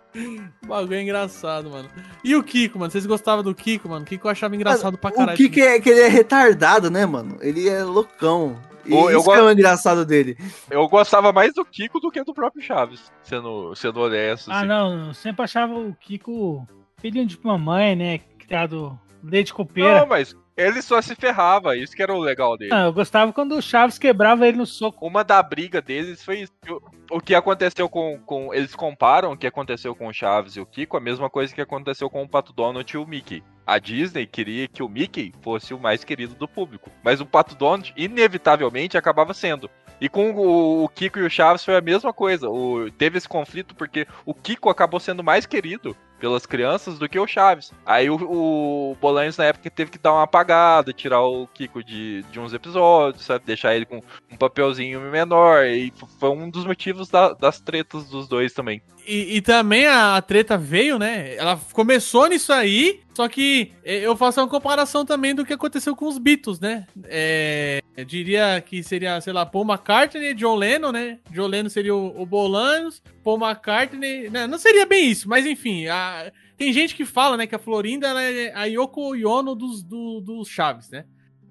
O [LAUGHS] bagulho é engraçado, mano. E o Kiko, mano? Vocês gostavam do Kiko, mano? O Kiko eu achava engraçado pra O caralho. que que é que ele é retardado, né, mano? Ele é loucão. E eu isso que é o engraçado dele. Eu gostava mais do Kiko do que do próprio Chaves, sendo, sendo honesto. Ah, assim. não, eu sempre achava o Kiko filhinho de mamãe, né? Criado leite copeira. Não, mas ele só se ferrava, isso que era o legal dele. Ah, eu gostava quando o Chaves quebrava ele no soco. Uma da briga deles foi isso. O, o que aconteceu com, com. Eles comparam o que aconteceu com o Chaves e o Kiko, a mesma coisa que aconteceu com o Pato Donald e o Mickey. A Disney queria que o Mickey fosse o mais querido do público. Mas o Pato Donald, inevitavelmente, acabava sendo. E com o, o Kiko e o Chaves foi a mesma coisa. O, teve esse conflito porque o Kiko acabou sendo mais querido pelas crianças do que o Chaves. Aí o, o Bolanhos na época teve que dar uma apagada, tirar o Kiko de, de uns episódios, sabe? Deixar ele com um papelzinho menor. E foi um dos motivos da- das tretas dos dois também. E, e também a, a treta veio, né? Ela começou nisso aí, só que eh, eu faço uma comparação também do que aconteceu com os Beatles, né? É, eu diria que seria, sei lá, Paul McCartney e John Lennon, né? John Lennon seria o, o Bolanos, Paul McCartney... Né? Não seria bem isso, mas enfim, a- tem gente que fala, né, que a Florinda ela é a Yoko Yono dos, do, dos Chaves, né?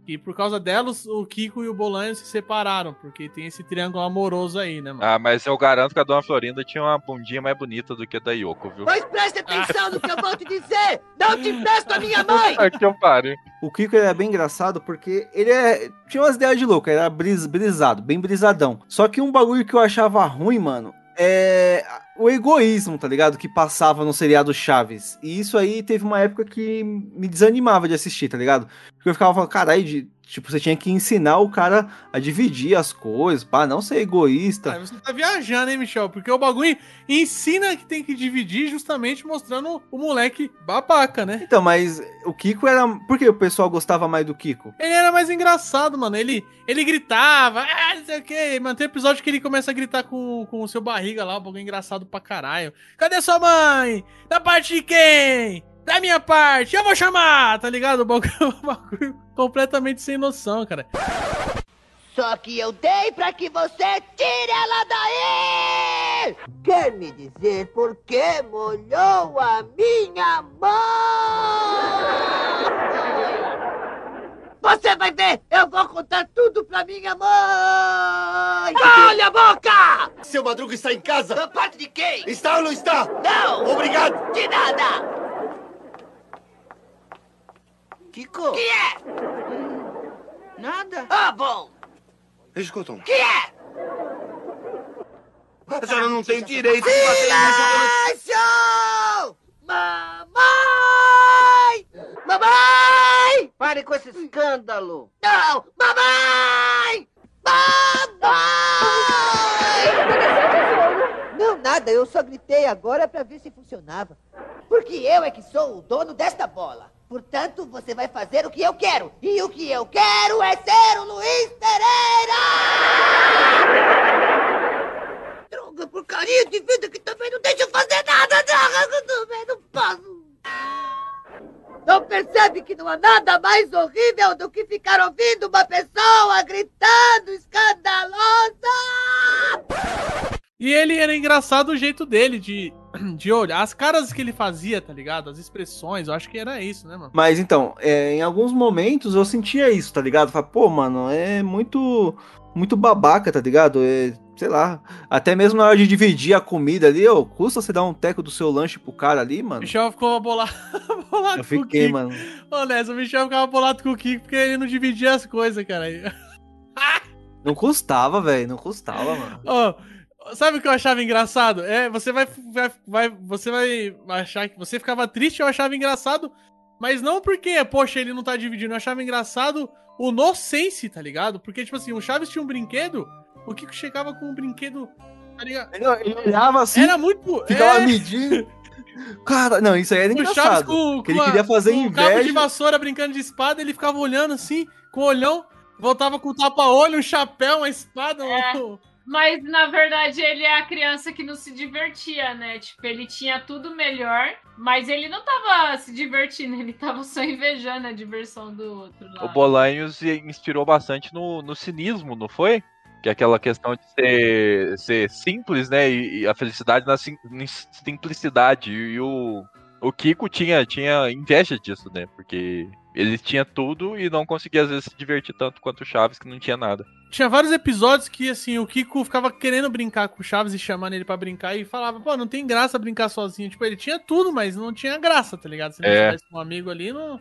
E por causa delas, o Kiko e o Bolanho se separaram, porque tem esse triângulo amoroso aí, né, mano? Ah, mas eu garanto que a Dona Florinda tinha uma bundinha mais bonita do que a da Yoko, viu? Pois preste atenção no que eu vou te dizer! Não te empresto a minha mãe! [LAUGHS] Aqui eu pare. O Kiko era bem engraçado porque ele é... tinha umas ideias de louco, era bris... brisado, bem brisadão. Só que um bagulho que eu achava ruim, mano, é o egoísmo, tá ligado? Que passava no seriado Chaves. E isso aí teve uma época que me desanimava de assistir, tá ligado? Porque eu ficava falando, caralho. Tipo, você tinha que ensinar o cara a dividir as coisas, pra não ser egoísta. Aí você tá viajando, hein, Michel? Porque o bagulho ensina que tem que dividir justamente mostrando o moleque babaca, né? Então, mas o Kiko era. Por que o pessoal gostava mais do Kiko? Ele era mais engraçado, mano. Ele, ele gritava, ah, não sei o quê. Mano, tem episódio que ele começa a gritar com, com o seu barriga lá, um bagulho engraçado pra caralho. Cadê sua mãe? Da parte de quem? Da minha parte, eu vou chamar, tá ligado? O bagulho, o [LAUGHS] bagulho completamente sem noção, cara. Só que eu dei pra que você tire ela daí! Quer me dizer por que molhou a minha mãe? Você vai ver! Eu vou contar tudo pra minha mãe! Olha a boca! Seu Madruga está em casa? Da parte de quem? Está ou não está? Não! Obrigado! De nada! Kiko, Que é? nada. Ah, bom! Escutam. Que é? A senhora não tem direito de bater Silêncio! Mamãe! Mamãe! Pare com esse escândalo. Não! Mamãe! Mamãe! Não, nada. Eu só gritei agora pra ver se funcionava. Porque eu é que sou o dono desta bola. Portanto, você vai fazer o que eu quero. E o que eu quero é ser o Luiz Pereira! [LAUGHS] Droga, porcaria de vida que também não deixa eu fazer nada, droga, que eu também não posso. Não percebe que não há nada mais horrível do que ficar ouvindo uma pessoa gritando escandalosa? E ele era engraçado o jeito dele de, de olhar, as caras que ele fazia, tá ligado? As expressões, eu acho que era isso, né, mano? Mas então, é, em alguns momentos eu sentia isso, tá ligado? Falei, pô, mano, é muito. Muito babaca, tá ligado? É, sei lá. Até mesmo na hora de dividir a comida ali, ô, custa você dar um teco do seu lanche pro cara ali, O mano? Michel ficou bolado, [LAUGHS] bolado Eu com o fiquei, Kiko. mano. Nessa, o Michel ficava bolado com o Kiko porque ele não dividia as coisas, cara. Não custava, velho. Não custava, mano. Ô, sabe o que eu achava engraçado? É, você vai, vai, vai- você vai achar que você ficava triste, eu achava engraçado, mas não porque, poxa, ele não tá dividindo, eu achava engraçado o nonsense, tá ligado? Porque, tipo assim, o Chaves tinha um brinquedo, o Kiko chegava com um brinquedo, tá ligado? Ele, olhava assim, Era muito. ficava é, medindo. Cara, não, isso aí era o Chaves engraçado. com, que ele queria fazer com o cabo de inveja. vassoura brincando de espada, ele ficava olhando assim, com o olhão, voltava com o tapa-olho, um chapéu, uma espada. É. um- Mas na verdade ele é a criança que não se divertia, né? Tipo, ele tinha tudo melhor, mas ele não tava se divertindo, [LAUGHS] ele tava só invejando a diversão do outro. O Bolanhos inspirou bastante no, no cinismo, não foi? Que é aquela questão de ser, ser simples, né? E, e a felicidade na sim- simplicidade. E, e o, o Kiko tinha, tinha inveja disso, né? Porque ele tinha tudo e não conseguia, às vezes, se divertir tanto quanto o Chaves, que não tinha nada. Tinha vários episódios que, assim, o Kiko ficava querendo brincar com o Chaves e chamando ele pra brincar e falava, pô, não tem graça brincar sozinho. Tipo, ele tinha tudo, mas não tinha graça, tá ligado? Se não É. tivesse um amigo ali, não,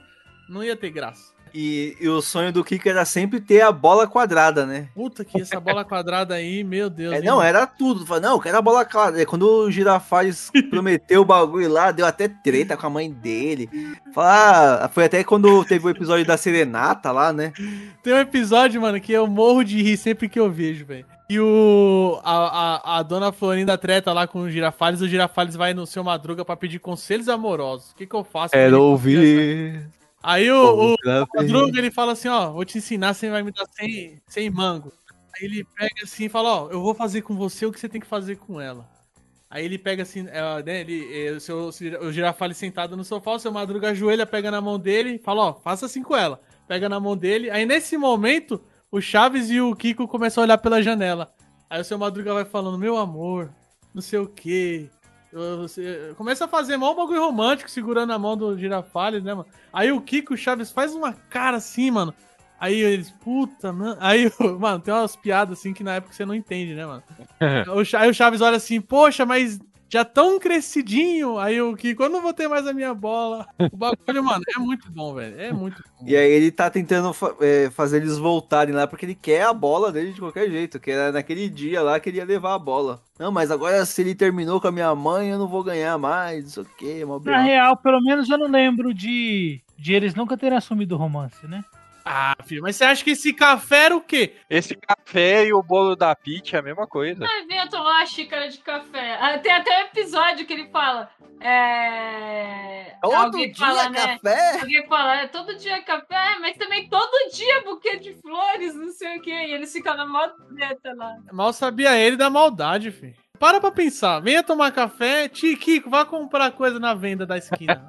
não ia ter graça. E, e o sonho do Kiko era sempre ter a bola quadrada, né? Puta que essa bola quadrada aí, meu Deus. É, não, era tudo. Não, eu quero a bola quadrada. Quando o Girafales [LAUGHS] prometeu o bagulho lá, deu até treta com a mãe dele. Fala, ah, foi até quando teve o episódio da Serenata lá, né? Tem um episódio, mano, que eu morro de rir sempre que eu vejo, velho. E o. A, a, a dona Florinda treta lá com o Girafales, o Girafales vai no seu madruga pra pedir conselhos amorosos. O que que eu faço? Ele- ouvir. Aí o, o Outra Madruga, ele fala assim, ó, vou te ensinar, você vai me dar 100, 100 mango. Aí ele pega assim e fala, ó, eu vou fazer com você o que você tem que fazer com ela. Aí ele pega assim, é, né, ele, é, o, seu, o girafale sentado no sofá, o seu Madruga ajoelha, pega na mão dele e fala, ó, faça assim com ela. Pega na mão dele, aí nesse momento, o Chaves e o Kiko começam a olhar pela janela. Aí o seu Madruga vai falando, meu amor, não sei o quê. Você- Começa a fazer mal um bagulho romântico, segurando a mão do Girafales, né, mano? Aí o Kiko Chaves faz uma cara assim, mano. Aí eles, puta, mano. [LAUGHS] Aí, mano, tem umas piadas assim que na época você não entende, né, mano? [LAUGHS] Aí o Chaves olha assim, poxa, mas já tão crescidinho. Aí o Kiko, eu não vou ter mais a minha bola. O bagulho, mano, é muito bom, velho. É muito bom. E aí ele tá tentando fa- é, fazer eles voltarem lá porque ele quer a bola dele de qualquer jeito. Que era naquele dia lá que ele ia levar a bola. Não, mas agora se ele terminou com a minha mãe, eu não vou ganhar mais, não sei o que, mó Na real, pelo menos eu não lembro de, de eles nunca terem assumido o romance, né? Ah, filho, mas você acha que esse café era o quê? Esse café e o bolo da Peach é a mesma coisa. Ai, venha tomar uma xícara de café. Ah, Tem até um episódio que ele fala. É. Todo alguém dia fala, né? café? Alguém fala, é todo dia café, mas também todo dia buquê de flores, não sei o quê. E eles ficam na mó treta lá. Mal sabia ele da maldade, filho. Para pra pensar. Venha tomar café. Tio Kiko, vá comprar coisa na venda da esquina. [LAUGHS]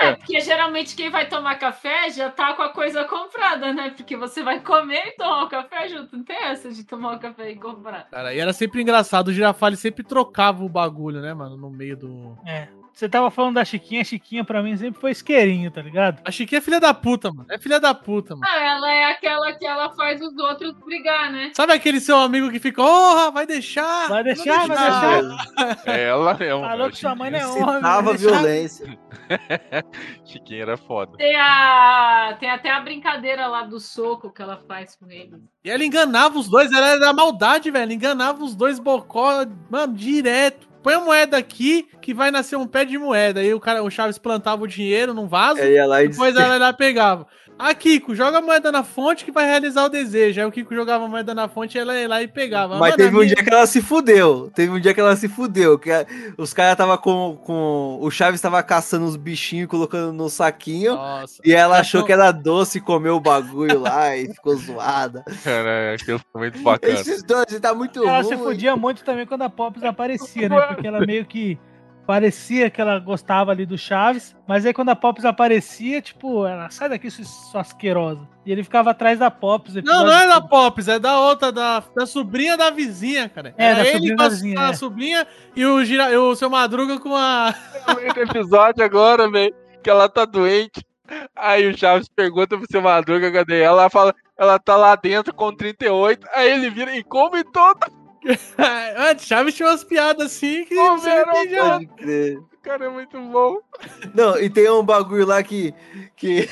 É, porque geralmente quem vai tomar café já tá com a coisa comprada, né? Porque você vai comer e tomar o café junto. Não tem essa de tomar o café e comprar. Cara, e era sempre engraçado. O Girafale sempre trocava o bagulho, né, mano? No meio do. É. Você tava falando da Chiquinha, a Chiquinha pra mim sempre foi isqueirinho, tá ligado? A Chiquinha é filha da puta, mano. É filha da puta, mano. Ah, ela é aquela que ela faz os outros brigar, né? Sabe aquele seu amigo que fica, porra, vai deixar? Vai deixar, vai deixar." deixar. É ela mesmo. Falou que sua mãe não é homem. Vai deixar. violência. [LAUGHS] Chiquinha era foda. Tem, a... Tem até a brincadeira lá do soco que ela faz com ele. E ela enganava os dois, ela era da maldade, velho. Enganava os dois bocó, mano, direto. Põe a moeda aqui que vai nascer um pé de moeda. Aí o cara, o Chaves plantava o dinheiro num vaso, Aí ia lá e depois ela ia lá pegava. Ah, Kiko, joga a moeda na fonte que vai realizar o desejo. Aí o Kiko jogava a moeda na fonte e ela ia lá e pegava. Mas Mano, teve um minha- dia que ela se fudeu. Teve um dia que ela se fudeu. Que a- os caras tava com, com. O Chaves tava caçando os bichinhos e colocando no saquinho. Nossa. E ela Ela achou que era doce e comeu o bagulho lá e ficou [LAUGHS] zoada. Cara, aquilo foi muito bacana. Esses dois tá muito Ela ruim. se fudia muito também quando a Pops aparecia, né? Porque ela meio que parecia que ela gostava ali do Chaves, mas aí quando a Pops aparecia, tipo, ela sai daqui, sua, asquerosa. E ele ficava atrás da Pops. Não, não é da. Pops, é da outra, da, da sobrinha da vizinha, cara. É, Era da ele sobrinha com a, vizinha, a é. sobrinha e o, gira, o seu Madruga com a. Esse episódio agora, velho, que ela tá doente. Aí o Chaves pergunta pro seu Madruga cadê ela. Ela fala, ela tá lá dentro com 38. Aí ele vira e come toda. [LAUGHS] Antes, Chaves tinha umas piadas assim que Ô, você não entendia. Pode crer. Cara, é muito bom. Não, e tem um bagulho lá que. que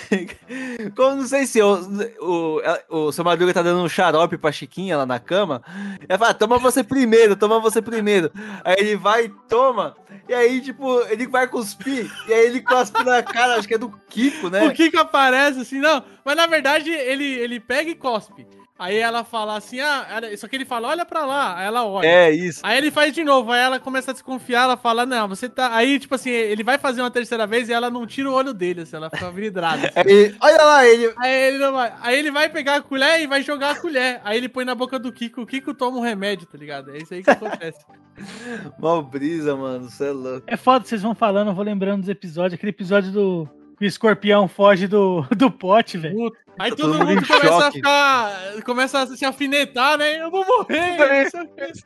[LAUGHS] como não sei se o, o, o seu Madruga tá dando um xarope pra Chiquinha lá na cama. Ela fala, toma você primeiro, toma você primeiro. Aí ele vai e toma. E aí, tipo, ele vai cuspir. E aí ele cospe na cara, acho que é do Kiko, né? O Kiko aparece assim, não. Mas na verdade ele, ele pega e cospe. Aí ela fala assim, ah, ela- só que ele fala, olha pra lá. Aí ela olha. É isso. Aí ele faz de novo, aí ela começa a desconfiar, ela fala, não, você tá. Aí, tipo assim, ele vai fazer uma terceira vez e ela não tira o olho dele, assim, ela fica vidrada. assim. Aí, olha lá, ele. Aí ele, não vai. aí ele vai pegar a colher e vai jogar a colher. Aí ele põe na boca do Kiko, o Kiko toma um remédio, tá ligado? É isso aí que acontece. [LAUGHS] Mó brisa, mano. Você é louco. É foda, vocês vão falando, eu vou lembrando dos episódios. Aquele episódio do. que o escorpião foge do, do pote, velho. Aí todo, todo mundo começa a choque. ficar. Começa a se alfinetar, né? Eu vou morrer. Isso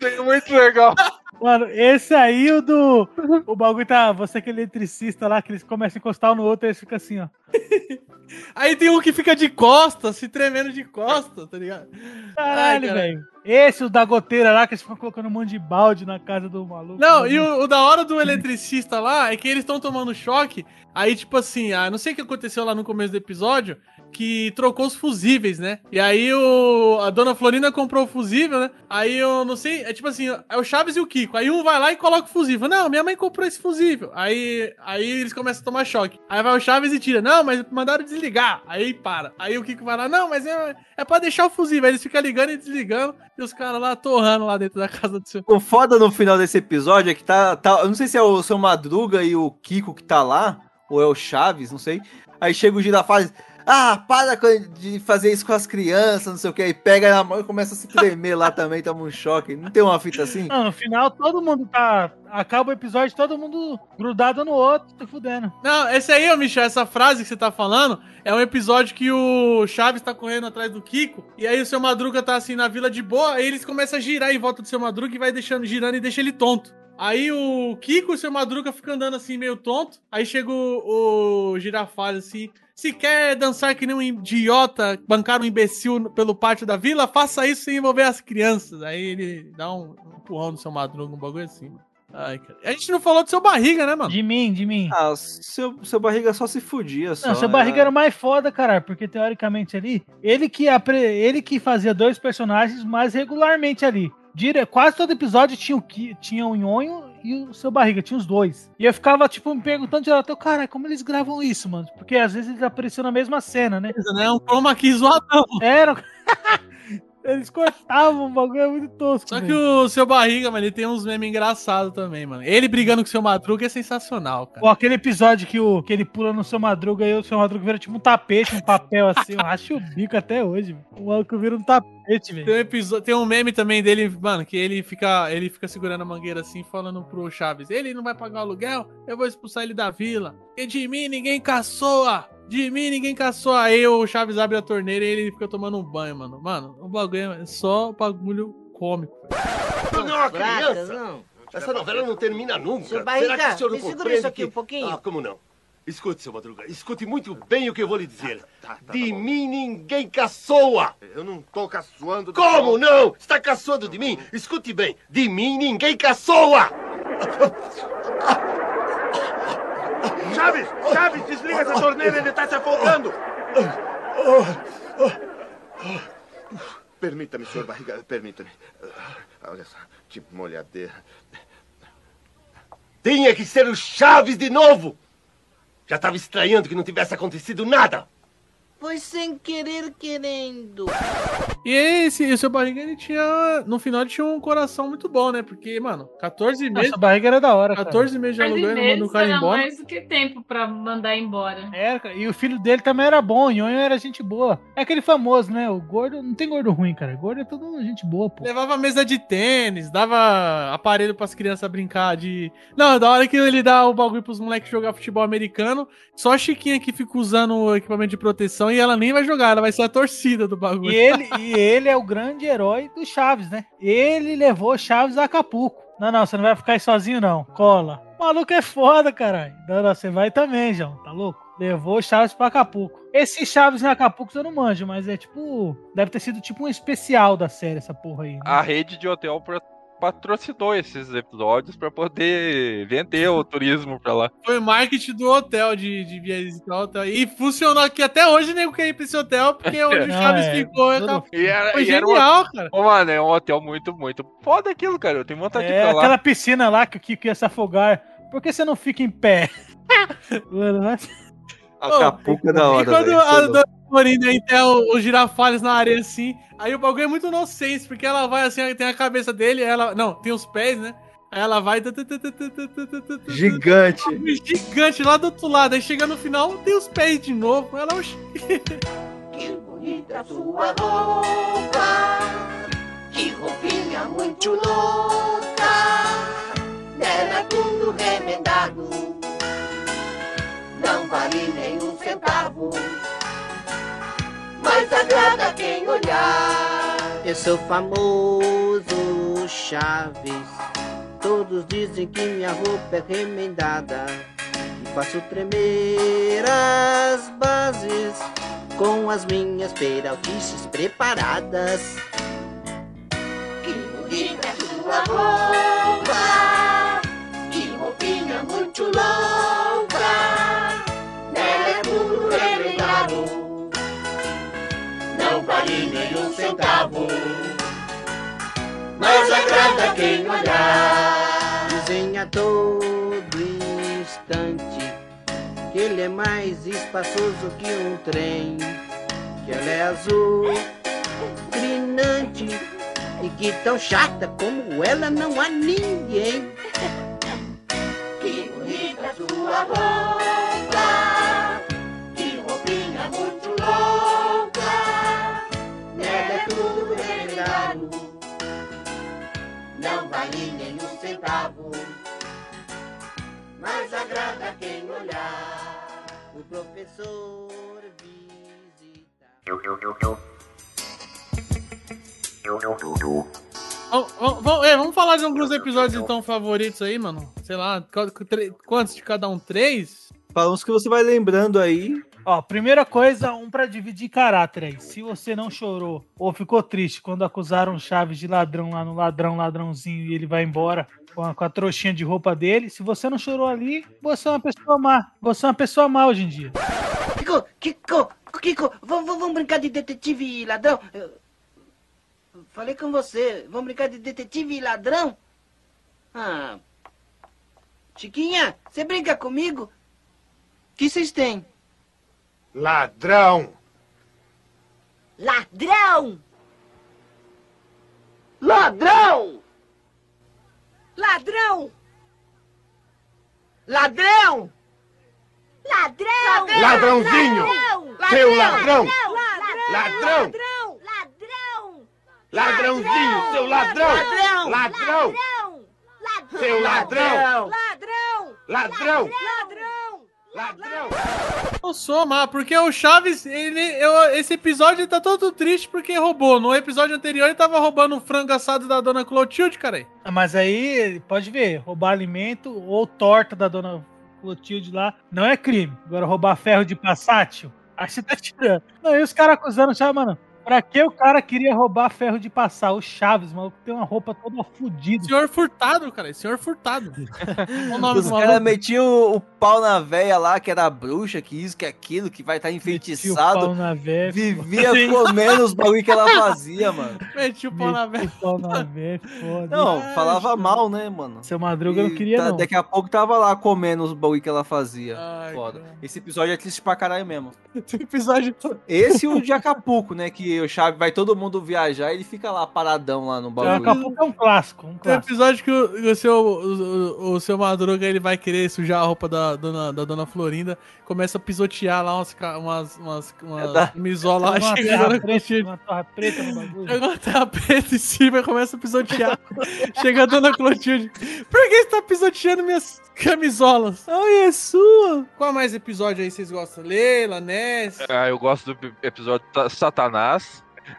aí, é muito legal. [LAUGHS] Mano, esse aí, o do. O bagulho tá. Você é aquele eletricista lá, que eles começam a encostar um no outro e eles ficam assim, ó. [LAUGHS] Aí tem um que fica de costas, se tremendo de costas, tá ligado? Caralho, cara. velho. Esse, o da goteira lá, que eles ficam colocando um monte de balde na casa do maluco. Não, e o, o da hora do eletricista lá é que eles estão tomando choque. Aí, tipo assim, ah, não sei o que aconteceu lá no começo do episódio, que trocou os fusíveis, né? E aí o, a dona Florinda comprou o fusível, né? Aí eu não sei, é tipo assim, é o Chaves e o Kiko. Aí um vai lá e coloca o fusível. Não, minha mãe comprou esse fusível. Aí, aí eles começam a tomar choque. Aí vai o Chaves e tira. Não, mas mandaram desligar. Aí para. Aí o Kiko vai lá, não, mas é, é pra deixar o fusível. Aí eles ficam ligando e desligando. E os caras lá torrando lá dentro da casa do seu. O foda no final desse episódio é que tá, tá. Eu não sei se é o seu Madruga e o Kiko que tá lá, ou é o Chaves, não sei. Aí chega o Girafales. Ah, para de fazer isso com as crianças, não sei o que. Aí pega na mão e começa a se tremer lá também, toma um choque. Não tem uma fita assim? Não, no final todo mundo tá. Acaba o episódio, todo mundo grudado no outro, tá fudendo. Não, esse aí, Michel, essa frase que você tá falando é um episódio que o Chaves tá correndo atrás do Kiko, e aí o seu Madruga tá assim na vila de boa, aí eles começam a girar em volta do seu Madruga e vai deixando, girando e deixa ele tonto. Aí o Kiko e o seu Madruga ficam andando assim meio tonto, aí chega o, o Girafales assim, Se quer dançar que nem um idiota, bancar um imbecil pelo pátio da vila, faça isso sem envolver as crianças. Aí ele dá um, um empurrão no seu madruga, um bagulho assim, mano. Ai, cara. A gente não falou do seu barriga, né, mano? De mim, de mim. Ah, seu, seu barriga só se fudia. Só, Não, seu barriga era o mais foda, caralho, porque teoricamente ali, ele que, apre... ele que fazia dois personagens mais regularmente ali. Dire... Quase todo episódio tinha o, tinha o Nhonho e o seu barriga, tinha os dois. E eu ficava, tipo, me perguntando direto, cara, como eles gravam isso, mano? Porque às vezes eles apareciam na mesma cena, né? né? Um chroma key zoadão. Era. [LAUGHS] [LAUGHS] Eles cortavam o bagulho, é muito tosco. Só que velho. o seu barriga, mano, ele tem uns memes engraçados também, mano. Ele brigando com o seu madruga é sensacional, cara. Pô, aquele episódio que, o, que ele pula no seu madruga e o seu madruga vira tipo um tapete, um papel assim. Eu acho o bico até hoje, velho. O maluco vira um tapete, velho. Tem um, episódio, tem um meme também dele, mano, que ele fica, ele fica segurando a mangueira assim, falando pro Chaves: ele não vai pagar o aluguel, eu vou expulsar ele da vila. E de mim ninguém caçoa! De mim ninguém caçou. Aí o Chaves abre a torneira e ele fica tomando um banho, mano. Mano, o bagulho é só bagulho cômico. Não, não, uma criança. não. Essa novela não termina nunca. Seu barriga, Será que o senhor não me segura isso aqui que... um pouquinho. Ah, como não? Escute, seu Madruga. Escute muito bem o que eu vou lhe dizer. de mim ninguém caçoa. Eu não tô caçoando. do Como não? Está caçoando de mim? Escute bem. De mim ninguém caçoa. [LAUGHS] Chaves! Chaves, desliga essa torneira, ele tá se afogando! Permita-me, senhor barriga, permita-me. Olha só, que molhadeira. Tinha que ser o Chaves de novo. Já estava estranhando que não tivesse acontecido nada. Foi sem querer querendo. E esse, o seu barriga, ele tinha. No final, ele tinha um coração muito bom, né? Porque, mano, 14 meses. Nossa, a barriga era da hora, cara. 14 meses de aluguel e não manda o cara era embora. mais do que tempo pra mandar embora. Era, cara. E o filho dele também era bom, o Nhonho era gente boa. É aquele famoso, né? O gordo, não tem gordo ruim, cara. Gordo é todo gente boa, pô. Levava mesa de tênis, dava aparelho pras crianças brincar de. Não, da hora que ele dá o bagulho pros moleques jogar futebol americano, só a Chiquinha que fica usando o equipamento de proteção e ela nem vai jogar, ela vai ser a torcida do bagulho. E ele, e [LAUGHS] ele é o grande herói do Chaves, né? Ele levou Chaves a Acapulco. Não, não, você não vai ficar aí sozinho, não. Cola. O maluco é foda, caralho. Não, não, você vai também, João. Tá louco? Levou Chaves pra Acapulco. Esse Chaves em Acapulco eu não manjo, mas é tipo. Deve ter sido tipo um especial da série, essa porra aí. né? A rede de hotel pro- patrocinou esses episódios pra poder vender o turismo pra lá. Foi marketing do hotel, de, de visitar. E funcionou aqui até hoje, nego quer ir pra esse hotel, porque [LAUGHS] onde o Chaves é. ficou. é Tudo- Acapulco. E era, Foi e era um- genial, cara. Ô, mano, é um hotel muito, muito foda aquilo, cara. Eu tenho vontade de ir É pra lá. aquela piscina lá que, que, que ia se afogar. Por que você não fica em pé? [LAUGHS] Mano, mas- Acapulco é da E hora, quando velho. a Florinda até o, o girafales na areia assim. Aí o bagulho é muito inocente, porque ela vai assim, tem a cabeça dele, ela. Não, tem os pés, né? Aí ela vai. Gigante. Gigante lá do outro lado. Aí chega no final, tem os pés de novo. Ela. que bonita sua roupa. Que roupinha muito louca. Nela tudo remendado. Não vale nenhum centavo agrada quem olhar. Eu sou famoso Chaves. Todos dizem que minha roupa é remendada. E faço tremer as bases com as minhas peraltices preparadas. Que bonita sua roupa, centavo, mas agrada quem olhar. Dizem a todo instante que ele é mais espaçoso que um trem, que ela é azul, grinante e que tão chata como ela não há ninguém. [LAUGHS] Que bonita sua roupa, centavo, mas agrada quem olhar. O professor visita. Vamos, vamos- vamos- é, vamos falar de alguns episódios então favoritos aí, mano. Sei lá, quantos de cada um? Três? Fala uns que você vai lembrando aí. Ó, primeira coisa, um pra dividir caráter aí. Se você não chorou ou ficou triste quando acusaram Chaves de ladrão lá no ladrão, ladrãozinho e ele vai embora com a, com a trouxinha de roupa dele, se você não chorou ali, você é uma pessoa má. Você é uma pessoa má hoje em dia. Kiko, Kiko, Kiko, vamos, brincar de detetive e ladrão? Eu- Falei com você, vamos brincar de detetive e ladrão? Ah. Chiquinha, você brinca comigo? O que vocês têm? Ladrão! Ladrão! Ladrão! Ladrão! Ladrão! Ladrão! Ladrãozinho! Seu ladrão! Ladrão! Ladrão! Ladrão! Ladrãozinho! Seu ladrão! Ladrão! Ladrão! Ladrão! Seu ladrão! Ladrão! Ladrão! Ladrão! Eu sou má, porque o Chaves, ele, eu- esse episódio ele tá todo triste porque roubou. No episódio anterior ele tava roubando o frango assado da dona Clotilde, cara. Ah, Mas aí, pode ver, roubar alimento ou torta da dona Clotilde lá não é crime. Agora, roubar ferro de passátil, aí você tá tirando. Não, e os caras acusando o Chaves, mano. Pra que o cara queria roubar ferro de passar? O Chaves, mano, tem uma roupa toda fodida. Senhor Furtado, cara. Senhor Furtado. [LAUGHS] O nome Os caras maluco? metiam o, o pau na véia lá, que era a bruxa, que isso, que aquilo, que vai estar Meti o pau enfeitiçado. na véia. Vivia comendo os bagulho que ela fazia, mano. Meti o pau na velha. o pau na véia, foda. Não, falava mal, né, mano? Seu Madruga não E queria, tá- não. Daqui a pouco tava lá comendo os bagulho que ela fazia. Ai, Foda. cara. Esse episódio é triste pra caralho mesmo. Esse episódio. Esse e o de Acapulco, né? Que o Chaves vai todo mundo viajar e ele fica lá paradão lá no Daqui a bagulho. pouco é um clássico, um Tem clássico. episódio que o, o seu, o, o- seu Madruga ele vai querer sujar a roupa da dona, da dona Florinda, começa a pisotear lá umas, umas, umas, umas da- camisola lá, Uma chega terra na Clotilde, uma torra preta no bagulho. joga uma terra preta em cima e começa a pisotear. [LAUGHS] chega a dona Clotilde, por que você tá pisoteando minhas camisolas? Ai, é sua! Qual mais episódio aí vocês gostam? Leila, Ness? Ah, eu gosto do episódio ta- Satanás.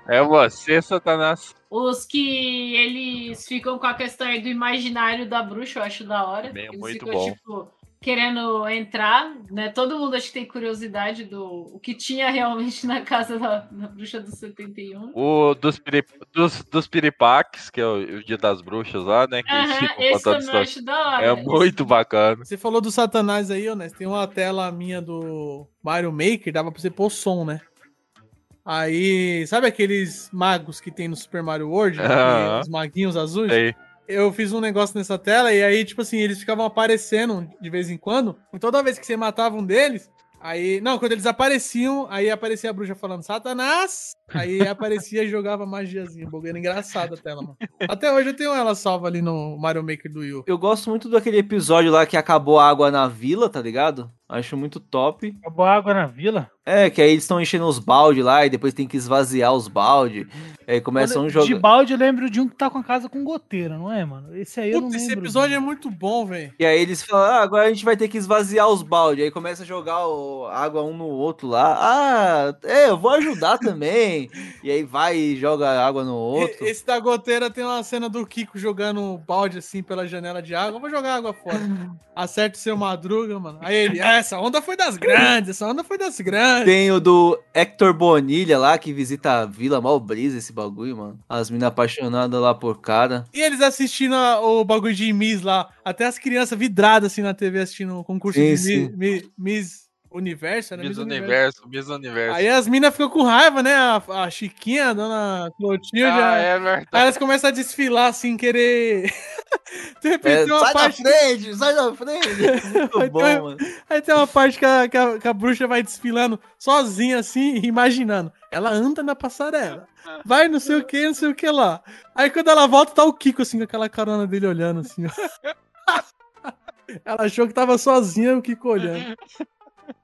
É você, Satanás. Os que eles ficam com a questão aí do imaginário da bruxa, eu acho da hora. Bem, eles muito ficam, bom. tipo, querendo entrar, né? Todo mundo acho que tem curiosidade do o que tinha realmente na casa da, da bruxa do 71. O dos, piri, dos, dos piripaques, que é o, o dia das bruxas lá, né? Que ficam esse também eu acho da hora. É muito bacana. Você falou do Satanás aí, ô Ness, tem uma tela minha do Mario Maker, dava pra você pôr som, né? Aí, sabe aqueles magos que tem no Super Mario World? Os maguinhos azuis? Sei. Eu fiz um negócio nessa tela e aí, tipo assim, eles ficavam aparecendo de vez em quando. E toda vez que você matava um deles, aí. Não, quando eles apareciam, aí aparecia a bruxa falando Satanás. Aí aparecia e jogava magiazinha. Um bagulho engraçado a tela, mano. Até hoje eu tenho ela salva ali no Mario Maker do Yu. Eu gosto muito daquele episódio lá que acabou a água na vila, tá ligado? Acho muito top. Acabou a água na vila. É, que aí eles estão enchendo os balde lá e depois tem que esvaziar os balde. Aí começam a De jogar. balde eu lembro de um que tá com a casa com goteira, não é, mano? Esse aí eu não Puta, esse lembro. episódio é muito bom, velho. E aí eles falam, ah, agora a gente vai ter que esvaziar os balde. Aí começa a jogar o- água um no outro lá. Ah, é, eu vou ajudar também. E aí vai e joga água no outro. Esse da goteira tem uma cena do Kiko jogando balde assim pela janela de água. Eu vou jogar água fora. [LAUGHS] Acerta o seu madruga, mano. Aí ele, ah, essa onda foi das grandes, essa onda foi das grandes. Tem o do Hector Bonilha lá, que visita a vila, mal brisa esse bagulho, mano. As minas apaixonadas lá por cara. E eles assistindo a- o bagulho de Miss lá. Até as crianças vidradas assim na TV assistindo o concurso Sim, de sim. Mi- Mi- Miss Universo, né? Miss Universo, Miss Universo. Aí as minas ficam com raiva, né? A, a Chiquinha, a dona Clotilde. Ah, é verdade. Aí elas começam a desfilar assim, querer. De repente É, tem uma sai parte. da frente, sai da frente. [LAUGHS] Muito Aí bom, tem- mano. Aí tem uma parte que a, que a- que a bruxa vai desfilando sozinha, assim, [LAUGHS] imaginando. Ela anda na passarela. Vai não sei o que, não sei o que lá. Aí quando ela volta, tá o Kiko, assim, com aquela carona dele olhando, assim, ó. [LAUGHS] Ela achou que tava sozinha, o Kiko olhando.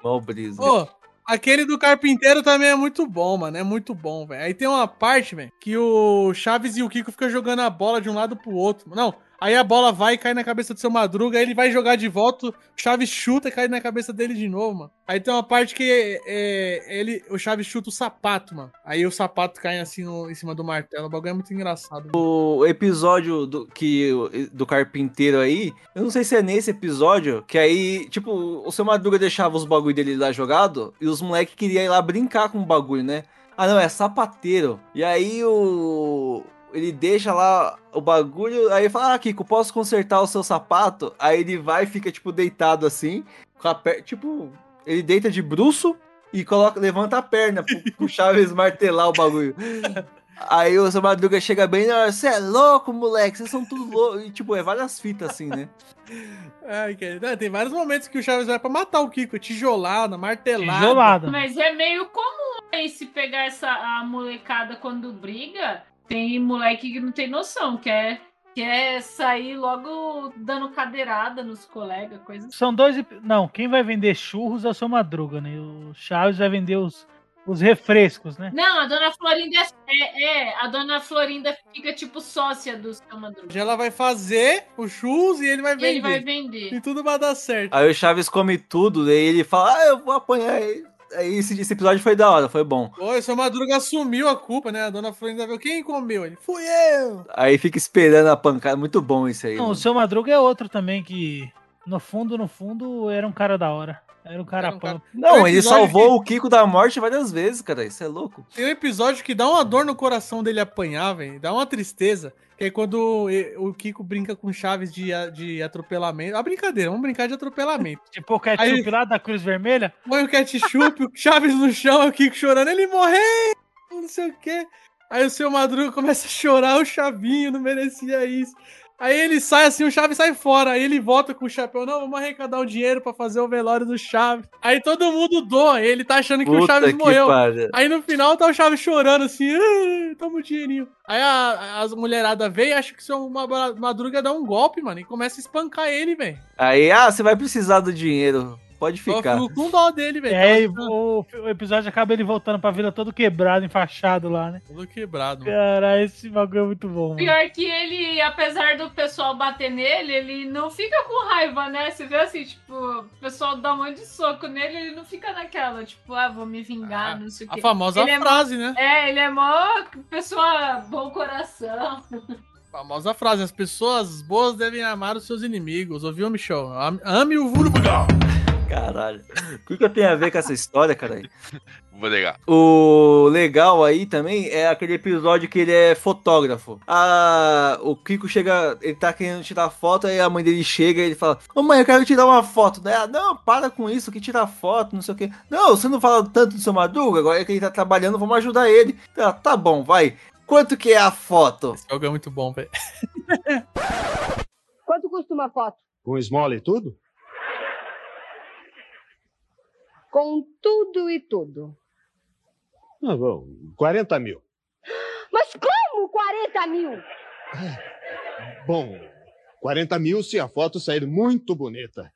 Mal brisa. Ô, aquele do carpinteiro também é muito bom, mano. É muito bom, velho. Aí tem uma parte, velho, que o Chaves e o Kiko ficam jogando a bola de um lado pro outro. Não, Aí a bola vai e cai na cabeça do seu Madruga, aí ele vai jogar de volta, o Chaves chuta e cai na cabeça dele de novo, mano. Aí tem uma parte que é, ele, o Chaves chuta o sapato, mano. Aí o sapato cai assim no- em cima do martelo. O bagulho é muito engraçado. O episódio do, que, do carpinteiro aí, eu não sei se é nesse episódio, que aí, tipo, o seu Madruga deixava os bagulho dele lá jogado e os moleques queriam ir lá brincar com o bagulho, né? Ah, não, é sapateiro. E aí o. Ele deixa lá o bagulho, aí fala, ah, Kiko, posso consertar o seu sapato? Aí ele vai e fica, tipo, deitado assim, com a perna, tipo, ele deita de bruço e coloca, levanta a perna pro, pro [LAUGHS] Chaves martelar o bagulho. Aí o seu Madruga chega bem na hora, você é louco, moleque, vocês são tudo louco. E, tipo, é várias fitas assim, né? Ai, cara, tem vários momentos que o Chaves vai pra matar o Kiko, tijolada, martelada. Tijolada. Mas é meio comum aí se pegar essa a molecada quando briga. Tem moleque que não tem noção, quer, quer sair logo dando cadeirada nos colegas, coisa. São dois. Não, quem vai vender churros é o seu Madruga, né? O Chaves vai vender os, os refrescos, né? Não, a dona Florinda é, é, a dona Florinda fica tipo sócia do seu Madruga. Ela vai fazer o churros e ele vai vender. Ele vai vender. E tudo vai dar certo. Aí o Chaves come tudo, daí ele fala, ah, eu vou apanhar. Aí esse, esse episódio foi da hora, foi bom. Oi, o seu Madruga assumiu a culpa, né? A dona Florinda viu quem comeu. Ele, fui eu! Aí fica esperando a pancada, muito bom isso aí. Não, o mano. seu Madruga é outro também que, no fundo, no fundo, era um cara da hora. Era um cara pampa. Não, Tem ele episódio salvou o Kiko da morte várias vezes, cara, isso é louco. Tem um episódio que dá uma dor no coração dele apanhar, velho. Dá uma tristeza. Que é quando o Kiko brinca com Chaves de, de atropelamento. A brincadeira, vamos brincar de atropelamento. [LAUGHS] Tipo o ketchup lá da Cruz Vermelha. Põe o ketchup, o Chaves no chão, o Kiko chorando, ele morreu, não sei o quê. Aí o seu Madruga começa a chorar, o Chavinho não merecia isso. Aí ele sai assim, o Chaves sai fora. Aí ele volta com o chapéu. Não, vamos arrecadar o dinheiro pra fazer o velório do Chaves. Aí todo mundo doa. Ele tá achando que o Puta Chaves que morreu. Aí no final tá o Chaves chorando assim. "Ah, Toma o dinheirinho. Aí a- as mulheradas vêm e acham que o seu Ma- Madruga dá um golpe, mano. E começa a espancar ele, velho. Aí, ah, você vai precisar do dinheiro, pode Eu ficar. fico com dó dele, velho. É, e o, o episódio acaba ele voltando pra vila todo quebrado, enfaixado lá, né? Tudo quebrado, mano. Cara, esse bagulho é muito bom. Mano. Pior que ele, apesar do pessoal bater nele, ele não fica com raiva, né? Você vê assim, tipo, o pessoal dá um monte de soco nele, ele não fica naquela, tipo, ah, vou me vingar, não sei o A quê. famosa Ele é mó- frase, né? É, ele é mó pessoa bom coração. Famosa frase, as pessoas boas devem amar os seus inimigos. Ouviu, Michel? Am- Ame o vulgo. Caralho. O que, que eu tenho a ver com essa história, cara? Vou ligar. O legal aí também é aquele episódio que ele é fotógrafo. Ah, o Kiko chega, ele tá querendo tirar foto, aí a mãe dele chega e ele fala: Ô mãe, eu quero tirar uma foto. Daí ela, não, para com isso, que tirar foto, não sei o quê. Não, você não fala tanto do seu Madruga, agora que ele tá trabalhando, vamos ajudar ele. Ela, tá bom, vai. Quanto que é a foto? Esse jogo é muito bom, velho. [LAUGHS] Quanto custa uma foto? Com esmola e tudo? Com tudo e tudo. Ah, bom, 40 mil. Mas como 40 mil? Bom, 40 mil se a foto sair muito bonita.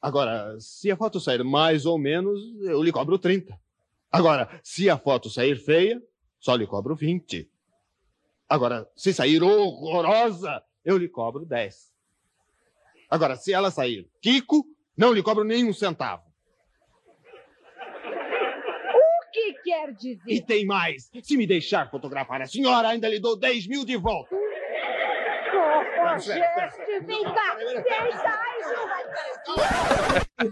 Agora, se a foto sair mais ou menos, eu lhe cobro 30. Agora, se a foto sair feia, só lhe cobro 20. Agora, se sair horrorosa, eu lhe cobro 10. Agora, se ela sair Kiko, não lhe cobro nenhum centavo. O que quer dizer? E tem mais. Se me deixar fotografar a senhora, ainda lhe dou 10 mil de volta. Gente, vem cá, senta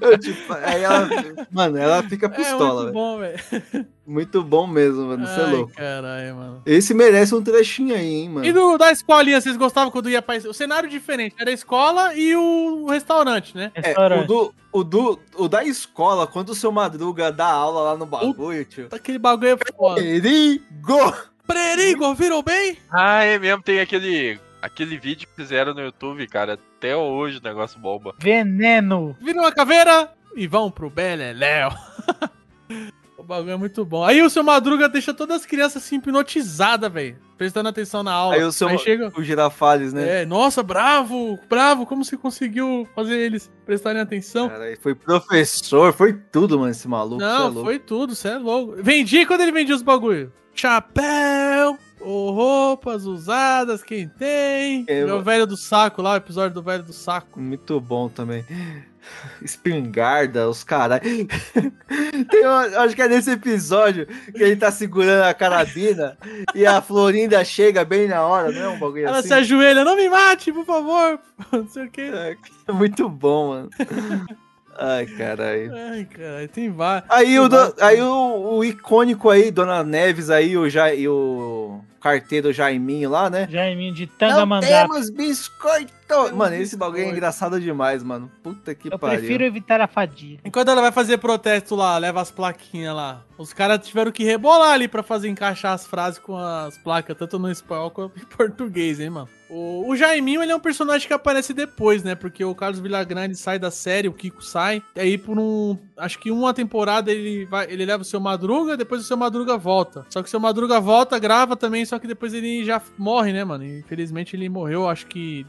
Eu, tipo, aí ela, mano, ela fica É pistola, muito velho. bom, velho. Muito bom mesmo, mano. Você é louco. caralho, mano. Esse merece um trechinho aí, hein, mano. E do, da escolinha, vocês gostavam quando ia pra... O cenário diferente, era a escola e o restaurante, né? É, o, do, o, do, o da escola, quando o seu Madruga dá aula lá no bagulho, tio. Aquele bagulho é foda. Perigo! Perigo, viram bem? Ah, é mesmo, tem aquele, aquele vídeo que fizeram no YouTube, cara. Até hoje o negócio bomba. Veneno. Viram uma caveira e vão pro Beleléu. [LAUGHS] o bagulho é muito bom. Aí o seu Madruga deixa todas as crianças assim hipnotizadas, velho. Prestando atenção na aula. Aí o seu chega... o Girafales, né? É, nossa, bravo, bravo, como você conseguiu fazer eles prestarem atenção? Cara, foi professor, foi tudo, mano, esse maluco. é Não, louco. foi tudo, você é louco. Vendia quando ele vendia os bagulho. Chapéu, Ô, roupas usadas, quem tem? É, Meu eu- velho do saco lá, o episódio do velho do saco. Muito bom também. Espingarda, os caras. [LAUGHS] Tem uma, acho que é nesse episódio que ele tá segurando a carabina e a Florinda chega bem na hora, não é um bagulho Ela assim? se ajoelha, não me mate, por favor. [LAUGHS] Não sei o que. É muito bom, mano. Ai, caralho. Ai, cara, tem vários. Aí, o, do- aí o, o icônico aí, Dona Neves aí, o, ja, e o carteiro Jaiminho lá, né? Jaiminho de Não Tangamandap. temos biscoito! Mano, esse bagulho é engraçado demais, mano. Puta que Eu pariu. prefiro evitar a fadiga. Enquanto ela vai fazer protesto lá, leva as plaquinhas lá. Os caras tiveram que rebolar ali pra fazer encaixar as frases com as placas, tanto no espanhol quanto em [LAUGHS] português, hein, mano. O, o Jaiminho, ele é um personagem que aparece depois, né? Porque o Carlos Villagrande sai da série, o Kiko sai. E aí, por um. Acho que uma temporada ele vai. Ele leva o seu Madruga, depois o seu Madruga volta. Só que o seu Madruga volta, grava também, só que depois ele já morre, né, mano? Infelizmente ele morreu, acho que.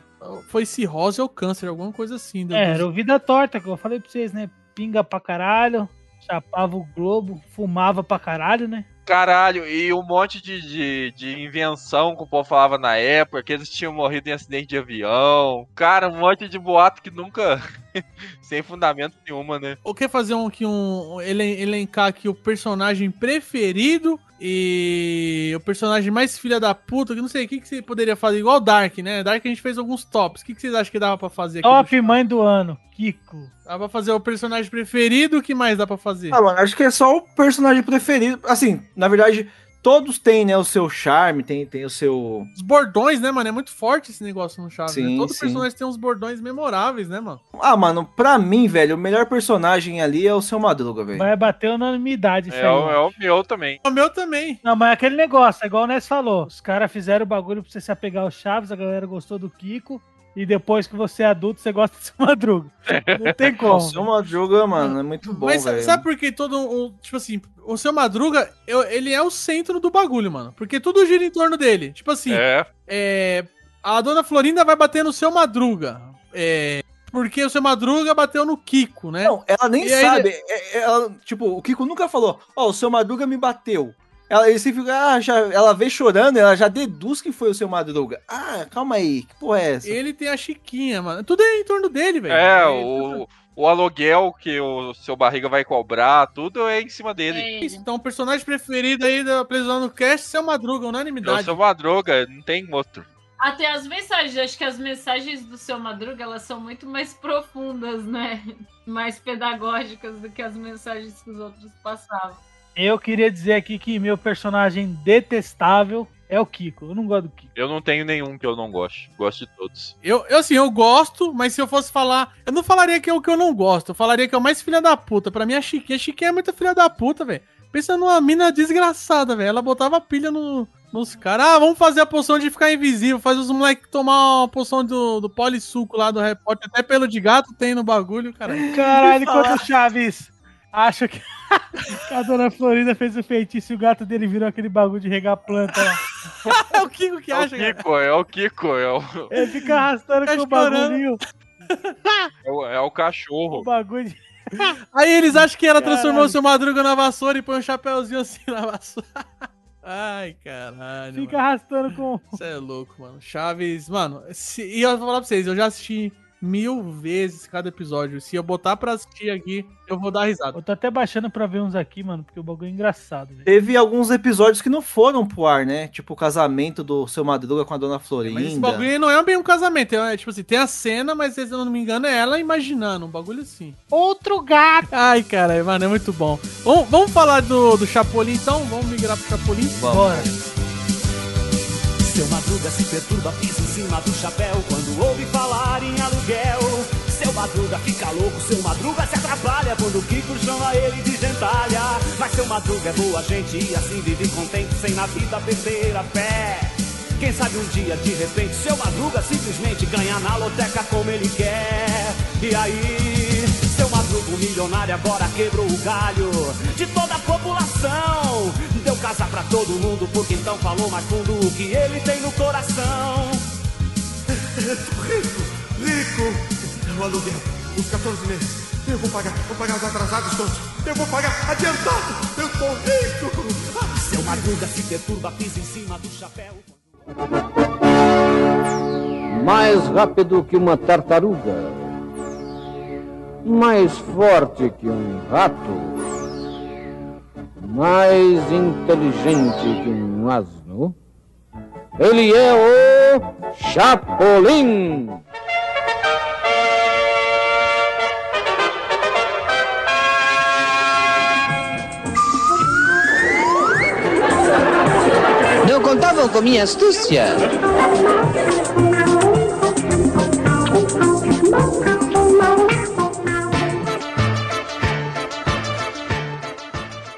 Foi cirrose ou câncer, alguma coisa assim. É, era o Vida Torta, que eu falei pra vocês, né? Pinga pra caralho, chapava o globo, fumava pra caralho, né? Caralho, e um monte de, de, de invenção que o povo falava na época, que eles tinham morrido em acidente de avião. Cara, um monte de boato que nunca. [LAUGHS] sem fundamento nenhuma, né? Eu quero fazer um, aqui um, elen- elencar aqui o personagem preferido e o personagem mais filha da puta, que não sei, o que, que você poderia fazer? Igual o Dark, né? Dark a gente fez alguns tops. O que, que vocês acham que dava pra fazer aqui? Top mãe do ano, Kiko. Dá pra fazer o personagem preferido, o que mais dá pra fazer? Ah, mano, acho que é só o personagem preferido. Assim, na verdade, todos têm, né, o seu charme, tem, tem o seu. Os bordões, né, mano? É muito forte esse negócio no Chaves. né? Sim, Todo sim. personagem tem uns bordões memoráveis, né, mano? Ah, mano, pra mim, velho, o melhor personagem ali é o seu Madruga, velho. Vai bater unanimidade isso É, aí. o, é o meu também. O meu também. Não, mas é aquele negócio, é igual o Ness falou. Os caras fizeram o bagulho pra você se apegar ao Chaves, a galera gostou do Kiko. E depois que você é adulto, você gosta do seu madruga. Não tem [LAUGHS] O como. seu Madruga, mano, é muito bom, Mas velho. sabe por que todo o Tipo assim, o seu Madruga, eu- ele é o centro do bagulho, mano. Porque tudo gira em torno dele. Tipo assim, É. é, a dona Florinda vai bater no seu Madruga. É, porque o seu Madruga bateu no Kiko, né? Não, ela nem E aí sabe. ele- é- é- ela, tipo, o Kiko nunca falou, ó, o seu Madruga me bateu. Ela, ele sempre fica, ah, já, ela vê chorando, ela já deduz que foi o seu Madruga. Ah, calma aí, que porra é essa? Ele tem a Chiquinha, mano. Tudo é em torno dele, velho. É, Ele- o, o aluguel que o seu barriga vai cobrar, tudo é em cima dele. É, Então, o personagem preferido aí da Prisão no Cast, seu Madruga, É o unanimidade. seu Madruga, não tem outro. Até as mensagens, acho que as mensagens do seu Madruga, elas são muito mais profundas, né? [LAUGHS] Mais pedagógicas do que as mensagens que os outros passavam. Eu queria dizer aqui que meu personagem detestável é o Kiko. Eu não gosto do Kiko. Eu não tenho nenhum que eu não gosto. Gosto de todos. Eu, eu, assim, eu gosto, mas se eu fosse falar. Eu não falaria que é o que eu não gosto. Eu falaria que é o mais filha da puta. Pra mim, a Chiquinha. A Chiquinha é muito filha da puta, velho. Pensa numa mina desgraçada, velho. Ela botava pilha no, nos caras. Ah, vamos fazer a poção de ficar invisível. Faz os moleques tomar uma poção do, do polissuco lá do repórter. Até pelo de gato tem no bagulho, cara. Caralho, quando o Chaves acha que [LAUGHS] a dona Florinda fez o feitiço e o gato dele virou aquele bagulho de regar planta lá. [LAUGHS] É o Kiko que É o acha. Kiko, é o Kiko, é o, Ele fica arrastando Tá com o chorando. bagulhinho. [LAUGHS] é o, é o O cachorro. bagulho de... Aí eles acham que ela transformou Caralho. o seu madruga na vassoura e põe um chapéuzinho assim na vassoura. Ai, caralho. Fica mano. arrastando com. Você é louco, mano. Chaves, mano. se- e eu vou falar pra vocês, eu já assisti mil vezes cada episódio. Se eu botar pra assistir aqui, eu vou dar risada. Eu tô até baixando pra ver uns aqui, mano, porque o bagulho é engraçado, velho. Teve alguns episódios que não foram pro ar, né? Tipo o casamento do seu Madruga com a dona Florinda. Mas esse bagulho não é bem um casamento. É tipo assim, tem a cena, mas se eu não me engano, é ela imaginando. Um bagulho assim. Outro gato! Ai, caralho, mano, é muito bom. Vamos, vamos falar do, do Chapolin então? Vamos migrar pro Chapolin? Bora. Seu Madruga se perturba, pisa em cima do chapéu quando ouve falar em aluguel. Seu Madruga fica louco, seu Madruga se atrapalha quando o Kiko chama ele de gentalha. Mas seu Madruga é boa gente e assim vive contente, sem na vida perder a fé. Quem sabe um dia, de repente, seu Madruga simplesmente ganha na loteca como ele quer. E aí, seu Madruga, o milionário, agora quebrou o galho de toda a população. Casa pra todo mundo, porque então falou mais fundo o que ele tem no coração. [LAUGHS] Rico, rico. O aluguel, os 14 meses. Eu vou pagar, vou pagar os atrasados todos. Eu vou pagar adiantado. Eu tô rico. Seu madruga se perturba, pisa em cima do chapéu. mais rápido que uma tartaruga, mais forte que um rato, mais inteligente que um asno. Ele é o Chapolin. Não contavam com minha astúcia.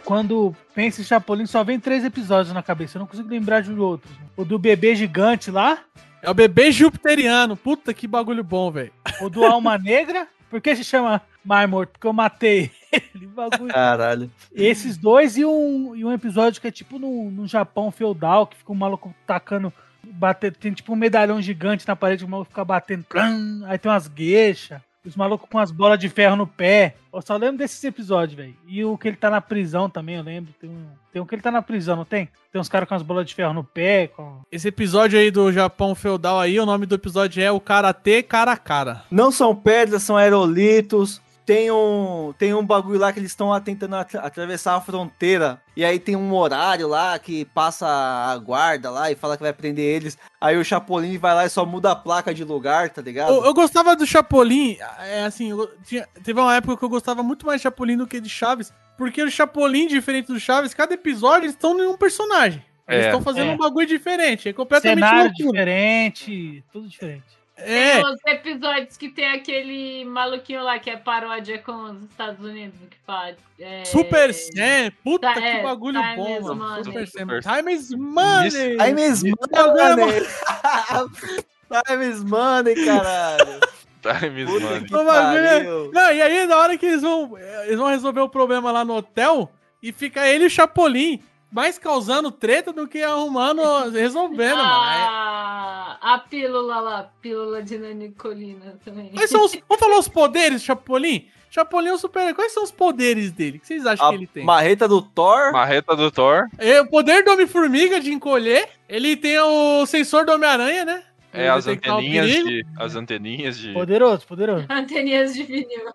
Quando pensa em Chapolin, só vem três episódios na cabeça. Eu não consigo lembrar de outros. O do bebê gigante lá. É o bebê jupiteriano. Puta que bagulho bom, velho. O do Alma Negra. Por que se chama Mar Morto? Porque eu matei ele. Bagulho. Caralho. Esses dois e um, e um episódio que é tipo no, no Japão feudal, que fica um maluco tacando. Bater, tem tipo um medalhão gigante na parede, o maluco fica batendo. Plam, aí tem umas gueixas. Os malucos com as bolas de ferro no pé. Eu só lembro desses episódios, velho. E o que ele tá na prisão também, eu lembro. Tem um, tem um que ele tá na prisão, não tem? Tem uns caras com as bolas de ferro no pé. Com... Esse episódio aí do Japão feudal aí, o nome do episódio é o Karatê Cara a Cara. Não são pedras, são aerolitos. Tem um, tem um bagulho lá que eles estão tentando atra- atravessar a fronteira. E aí tem um horário lá que passa a guarda lá e fala que vai prender eles. Aí o Chapolin vai lá e só muda a placa de lugar, tá ligado? Eu, eu gostava do Chapolin, é assim, eu tinha- teve uma época que eu gostava muito mais de Chapolin do que de Chaves, porque o Chapolin, diferente do Chaves, cada episódio eles estão em um personagem. Eles É. estão fazendo É. um bagulho diferente, é completamente Cenário loucura. diferente, tudo diferente. É, Tem os episódios que tem aquele maluquinho lá que é paródia com os Estados Unidos, que fala. É... Super Sam, puta Tá, que é, bagulho Time bom, mano. money. Super Sam. Time is money! Time is money! [LAUGHS] Time is money, caralho! Time is Puta money. que bagulho é-! Não, e aí na hora que eles vão, eles vão resolver o problema lá no hotel, e fica ele e o Chapolin, mais causando treta do que arrumando, resolvendo, Ah, a pílula lá, pílula de nanicolina também. Quais são os, [LAUGHS] vamos falar os poderes do Chapolin? Chapolin é um super Quais são os poderes dele? O que vocês acham A que ele tem? marreta do Thor. Marreta do Thor. É, o poder do Homem-Formiga de encolher. Ele tem o sensor do Homem-Aranha, né? É, as anteninhas de. As anteninhas de. Poderoso, poderoso. [LAUGHS] Anteninhas de vinil.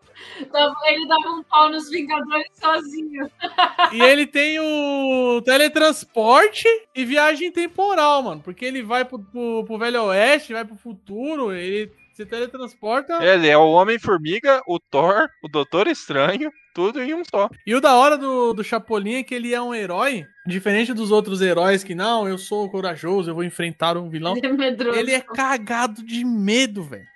Dava- Ele dava um pau nos Vingadores sozinho. E ele tem o teletransporte e viagem temporal, mano. Porque ele vai pro, pro, pro Velho Oeste, vai pro futuro, ele se teletransporta. Ele é o Homem-Formiga, o Thor, o Doutor Estranho, tudo em um só. E o da hora do, do Chapolin é que ele é um herói, diferente dos outros heróis que, não, eu sou corajoso, eu vou enfrentar um vilão. [LAUGHS] Ele é medroso. Ele é cagado de medo, velho.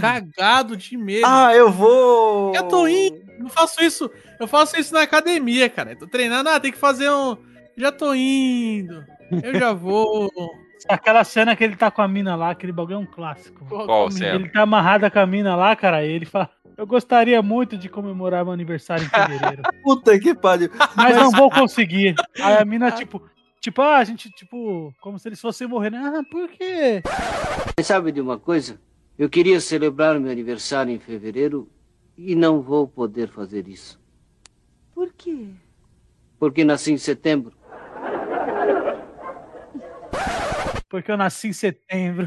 Cagado de medo. Ah, eu vou. Eu tô indo. Eu faço isso. Eu faço isso na academia, cara. Eu tô treinando. Ah, tem que fazer um. Já tô indo. Eu já [LAUGHS] vou. Aquela cena que ele tá com a mina lá, aquele bagulho é um clássico. Qual cena? Ele tá amarrado com a mina lá, cara, e ele fala: Eu gostaria muito de comemorar meu aniversário em fevereiro, [LAUGHS] Puta que pariu. mas não vou conseguir. Aí a mina, tipo, tipo, ah, a gente, tipo, como se eles fossem morrer, né? Ah, por quê? Sabe de uma coisa? Eu queria celebrar meu aniversário em fevereiro e não vou poder fazer isso. Por quê? Porque nasci em setembro. Porque eu nasci em setembro.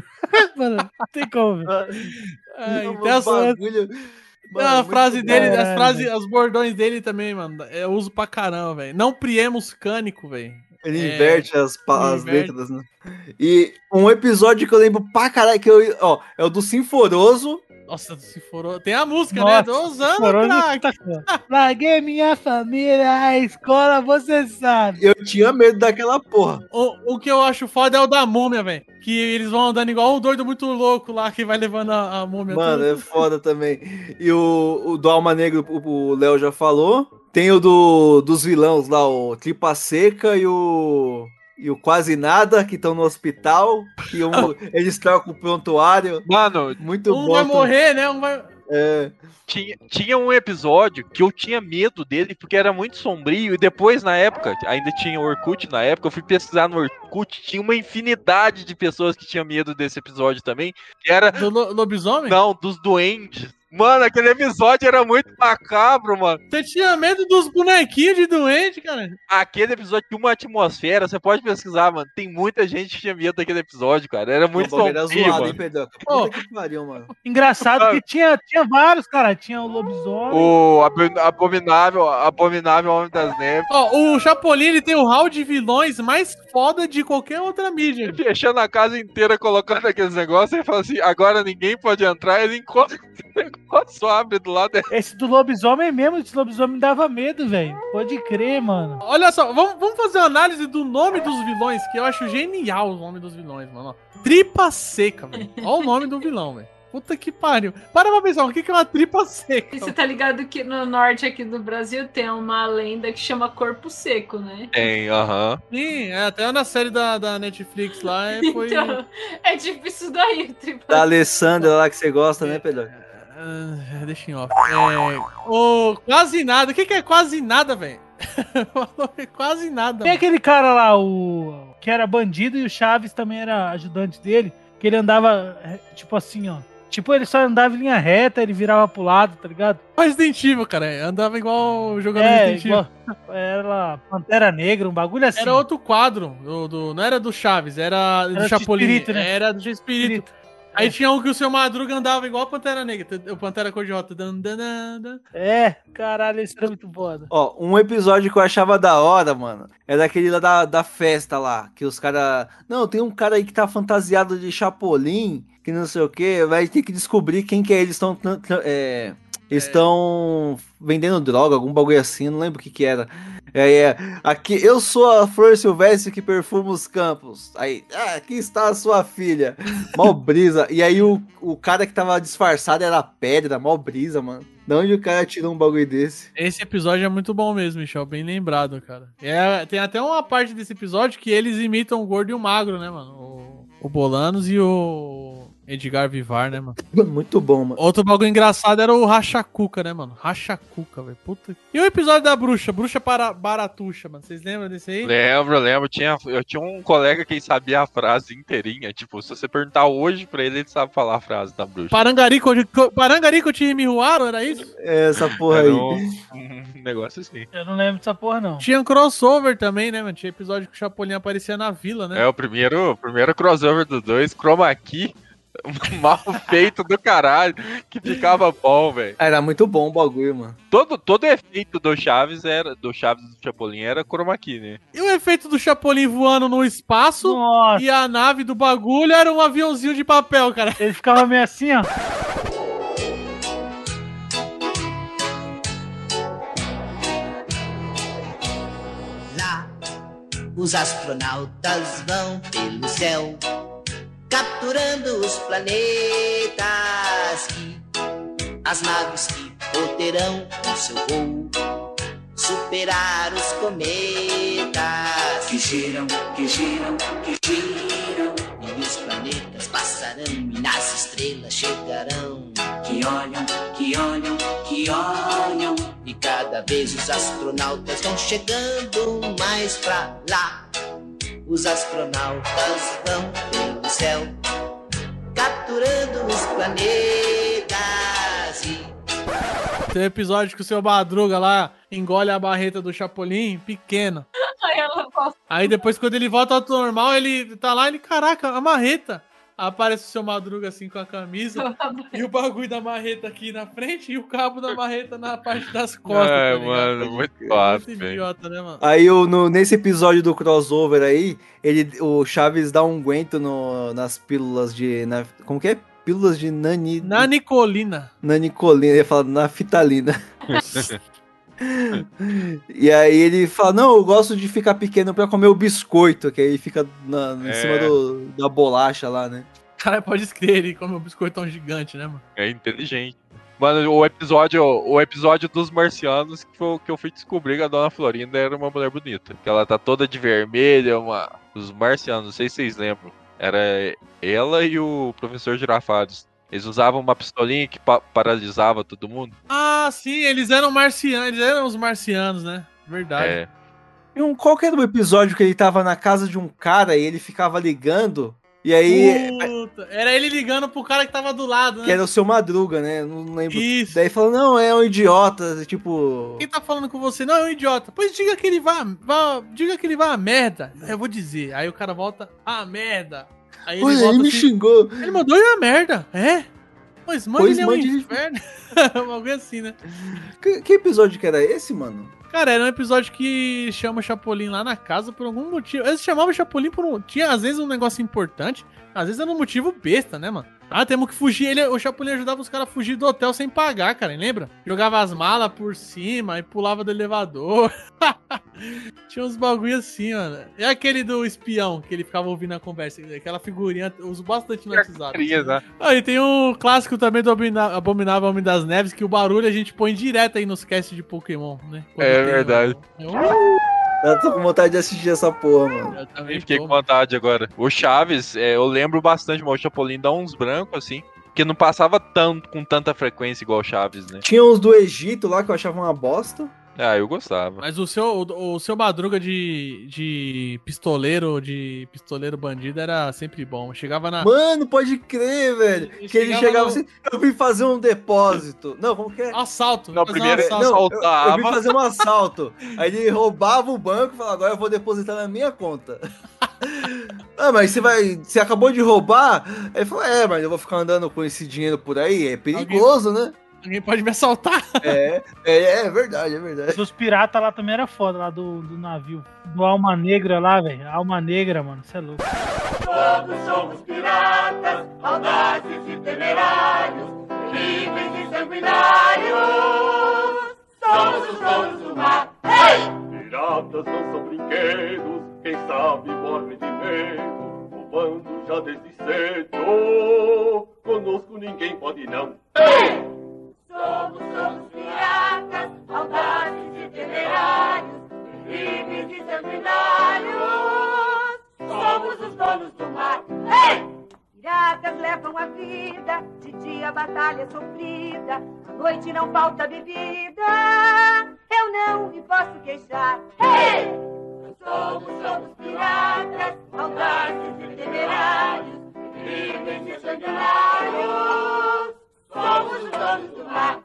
Mano, [LAUGHS] não tem como. velho. Ai, Um tem as, bagulho- Não, a Mano, frase dele, bom. as frases, os bordões dele também, mano. Eu uso pra caramba, velho. Não priemos cânico, velho. Ele É, inverte as, as inverte. letras, né? E um episódio que eu lembro pra caralho, que eu, ó, é o do Sinforoso. Nossa, se for. Tem a música, Nossa, né? Anos, Sinforoso craque. Larguei minha família, a escola, você sabe. Eu tinha medo daquela porra. O, o que eu acho foda é o da múmia, velho. Que eles vão andando igual um doido muito louco lá que vai levando a, a múmia. Mano, tudo. é foda também. E o, o do Alma Negra, o o Léo já falou. Tem o do, dos vilões lá, o Tripa Seca e o. E o Quase Nada, que estão no hospital. Que um- [LAUGHS] eles trocam o prontuário. Mano, Muito um bom. vai morrer, né? Um vai. É. tinha, tinha um episódio que eu tinha medo dele porque era muito sombrio. E depois, na época, ainda tinha o Orkut na época, eu fui pesquisar no Orkut, tinha uma infinidade de pessoas que tinham medo desse episódio também. Que era. Do lo- lobisomem? Não, dos duendes. Mano, aquele episódio era muito macabro, mano. Você tinha medo dos bonequinhos de doente, cara? Aquele episódio tinha uma atmosfera, você pode pesquisar, mano. Tem muita gente que tinha medo daquele episódio, cara. Era muito bagulho era sombrio, zoado, mano. hein, Pedro? Pô. Que pariu, mano. Engraçado que tinha, tinha vários, cara. Tinha o lobisomem. O abo- abominável, abominável Homem das Neves. Ó, o Chapolin, ele tem o hall de vilões mais foda de qualquer outra mídia. Fechando a casa inteira, colocando aqueles negócios, e fala assim: agora ninguém pode entrar. Ele encontra o [LAUGHS] negócio, abre do lado. Esse do lobisomem mesmo, esse lobisomem dava medo, velho. Pode crer, mano. Olha só, vamos, vamos fazer uma análise do nome dos vilões, que eu acho genial o nome dos vilões, mano. ó. Tripa seca, velho. Olha o nome do vilão, velho. Puta que pariu. Para pra pensar, o que é uma tripa seca? E Você tá ligado que no norte aqui do Brasil tem uma lenda que chama Corpo Seco, né? Tem, aham. Sim, é, até na série da, da Netflix lá é, foi. Então, é tipo isso daí, tripa Da Alessandra lá que você gosta, né, Pedro? Ah, deixa em off. É, o quase nada. O que, que é quase nada, velho? [LAUGHS] quase nada. Tem mano. aquele cara lá, o. que era bandido e o Chaves também era ajudante dele. Que ele andava, é, tipo assim, ó. Tipo, ele só andava em linha reta, ele virava pro lado, tá ligado? Resident Evil, cara. é, Andava igual jogando É, Resident Evil. igual, era Pantera Negra, um bagulho assim. Era outro quadro. Do, do- não era do Chaves, era do Era do Chapolin. Espírito, né? Era do Espírito. Aí tinha um que o seu Madruga andava igual a Pantera Negra. O Pantera Cor-de-Rota. dan, dan, dan, dan. É, caralho, isso era muito foda. Ó, um episódio que eu achava da hora, mano, é daquele lá da, da festa lá, que os caras... Não, tem um cara aí que tá fantasiado de Chapolin, que não sei o que, vai ter que descobrir quem que é. Eles estão... É, estão vendendo droga, algum bagulho assim, não lembro o que que era. É, é, aqui, eu sou a flor silvestre que perfuma os campos. Aí, ah, aqui está a sua filha. [LAUGHS] Mó brisa. E aí o, o cara que tava disfarçado era pedra, mó brisa, mano. De onde o cara tirou um bagulho desse? Esse episódio é muito bom mesmo, Michel. Bem lembrado, cara. É, tem até uma parte desse episódio que eles imitam o gordo e o magro, né, mano? O, o Bolanos e o Edgar Vivar, né, mano? [LAUGHS] Muito bom, mano. Outro bagulho engraçado era o Rachacuca, né, mano? Rachacuca, velho. Puta. E o episódio da bruxa? Bruxa para Baratuxa, mano. Vocês lembram desse aí? Lembro, lembro. Tinha, eu tinha um colega que sabia a frase inteirinha. Tipo, se você perguntar hoje pra ele, ele sabe falar a frase da bruxa. Parangarico, Parangarico te Mihuaro, era isso? Essa porra Era aí. um, um negócio assim. Eu não lembro dessa porra, não. Tinha um crossover também, né, mano? Tinha episódio que o Chapolin aparecia na vila, né? É o primeiro, o primeiro crossover dos dois, Chroma Key. [LAUGHS] Mal feito do caralho, que ficava bom, velho. Era muito bom o bagulho, mano. Todo, todo efeito do Chaves era. Do Chaves e do Chapolin era Chroma Key, né? E o efeito do Chapolin voando no espaço e a nave do bagulho era um aviãozinho de papel, cara. Ele ficava meio assim, ó. Lá, os astronautas vão pelo céu, capturando os planetas. E as naves que poderão com seu voo. Superar os cometas. Que giram, que giram, que giram. E os planetas passarão e nas estrelas chegarão. Que olham, que olham, que olham. E cada vez os astronautas vão chegando mais pra lá. Os astronautas vão pelo céu, capturando os planetas e Tem um episódio que o seu Madruga lá engole a barreta do Chapolin pequena. [LAUGHS] Aí depois, quando ele volta ao normal, ele tá lá, ele, caraca, a marreta. Aparece o seu Madruga assim com a camisa [LAUGHS] e o bagulho da marreta aqui na frente e o cabo da marreta na parte das [LAUGHS] costas. É, tá mano, muito Muito fácil, velho. idiota, né, mano? Aí o- no, nesse episódio do crossover aí, ele, o Chaves dá um aguento no, nas pílulas de. Na, como que é? Pílulas de nani, Na Nicolina. nanicolina, ele fala nafitalina. [LAUGHS] e aí ele fala, não, eu gosto de ficar pequeno pra comer o biscoito, que aí fica na, em É. cima do, da bolacha lá, né? Cara, pode escrever, ele come um biscoito tão gigante, né, mano? É inteligente. Mano, o episódio, o episódio dos marcianos que, foi, o que eu fui descobrir que a dona Florinda era uma mulher bonita. Que ela tá toda de vermelho, uma. Os marcianos, não sei se vocês lembram. Era ela e o professor Girafales. Eles usavam uma pistolinha que pa- paralisava todo mundo. Ah, sim, eles eram marcianos, eles eram os marcianos, né? Verdade. É. E um, qual que era o episódio que ele tava na casa de um cara e ele ficava ligando E aí, Puta, era ele ligando pro cara que tava do lado, né? que era o seu Madruga, né? Não lembro. Daí falou, não, é um idiota, tipo. Quem tá falando com você não é um idiota. Pois diga que ele vá, vá diga que ele vá a merda. Eu vou dizer. Aí o cara volta, a merda. Aí Olha, volta ele me assim, xingou. Ele mandou ir a merda, é? Pois manda Pois ele mande ele- inferno. [LAUGHS] Um bagulho assim, né? Que, que episódio que era esse, mano? Cara, era um episódio que chama o Chapolin lá na casa por algum motivo. Eles chamavam o Chapolin por um. Tinha às vezes um negócio importante, às vezes era um motivo besta, né, mano? Ah, temos que fugir. Ele, o Chapolin ajudava os caras a fugir do hotel sem pagar, cara, lembra? Jogava as malas por cima e pulava do elevador. [LAUGHS] Tinha uns bagulho assim, mano. É aquele do espião que ele ficava ouvindo a conversa. Aquela figurinha, uso bastante no WhatsApp. Né? Ah, e tem um clássico também do Abomina- Abominável Homem das Neves, que o barulho a gente põe direto aí nos casts de Pokémon, né? Quando É tem, verdade. Eu tô com vontade de assistir essa porra, mano. Eu também Fiquei com vontade agora. O Chaves, é, eu lembro bastante, mas o Chapolin dá uns brancos assim. Que não passava tanto, com tanta frequência igual o Chaves, né? Tinha uns do Egito lá que eu achava uma bosta. Ah, eu gostava. Mas o seu, o, o seu Madruga de, de pistoleiro, de pistoleiro bandido era sempre bom. Chegava na. Mano, pode crer, velho. Que ele chegava chegava no- assim, eu vim fazer um depósito. Não, como que é? Assalto. Não, um primeiro ele assalto. Não, eu, eu vim fazer um assalto. Aí ele roubava o banco e falava, agora eu vou depositar na minha conta. [LAUGHS] ah, mas você vai. Você acabou de roubar? Aí ele falou, é, mas eu vou ficar andando com esse dinheiro por aí. É perigoso, né? Ninguém pode me assaltar. É, é, é verdade, é verdade. Dos piratas lá também era foda, lá do, do navio. Do Alma Negra lá, velho. Alma Negra, mano. Você é louco. Todos somos piratas, audazes e temerários, livres e sanguinários. Somos os donos do mar. Piratas não são brinquedos, quem sabe morre de medo, roubando já desde cedo. Conosco ninguém pode não. Somos, somos piratas, audazes e temerários, livres e sanguinários. Somos os donos do mar. Piratas levam a vida, de dia a batalha é sofrida, à noite não falta bebida. Eu não me posso queixar. Somos, somos piratas, audazes e temerários, livres e sanguinários. Somos os donos do mar.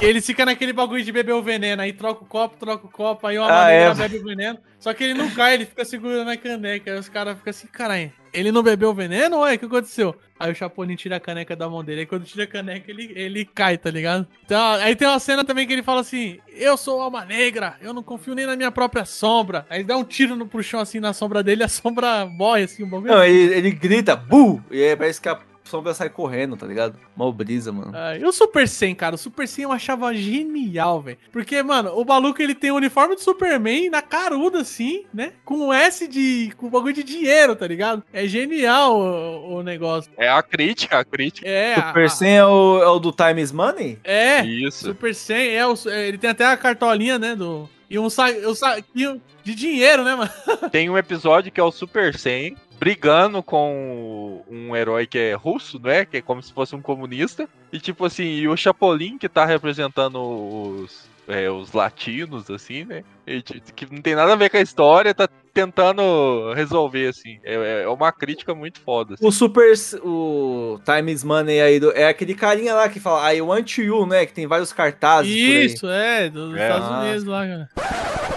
Ele fica naquele bagulho de beber o veneno, aí troca o copo, troca o copo, aí uma Ah, maneira é. bebe o veneno. Só que ele não cai, ele fica segurando a caneca. Aí os caras ficam assim, caralho, ele não bebeu o veneno? Ué, o que aconteceu? Aí o Chapolin tira a caneca da mão dele, aí quando tira a caneca ele, ele cai, tá ligado? Então, aí tem uma cena também que ele fala assim, eu sou alma negra, eu não confio nem na minha própria sombra. Aí dá um tiro no pro chão assim na sombra dele, a sombra morre assim, um bagulho. Não, ele, ele grita, bu! E aí parece que a sombra sai correndo, tá ligado? Mal brisa, mano. Ah, e o Super 100, cara, o Super 100 eu achava genial, velho. Porque, mano, o maluco ele tem o uniforme do Superman na caruda, assim, né? Com um S de. com bagulho de dinheiro, tá ligado? É genial o, o negócio. É a crítica, a crítica. É, a- Super 100 é o, é o do Time is Money? é. Isso. Super 100, é, o, é, ele tem até a cartolinha, né? Do, e um, um saquinho de dinheiro, né, mano? [LAUGHS] Tem um episódio que é o Super 100 brigando com um herói que é russo, né? Que é como se fosse um comunista. E tipo assim, e o Chapolin que tá representando os, é, os latinos, assim, né? E, que não tem nada a ver com a história, tá tentando resolver, assim. É, é uma crítica muito foda. assim. O Super. O Time is Money aí do, é aquele carinha lá que fala I want you, né? Que tem vários cartazes. por aí. Isso, é, dos É. Estados. Unidos lá, cara.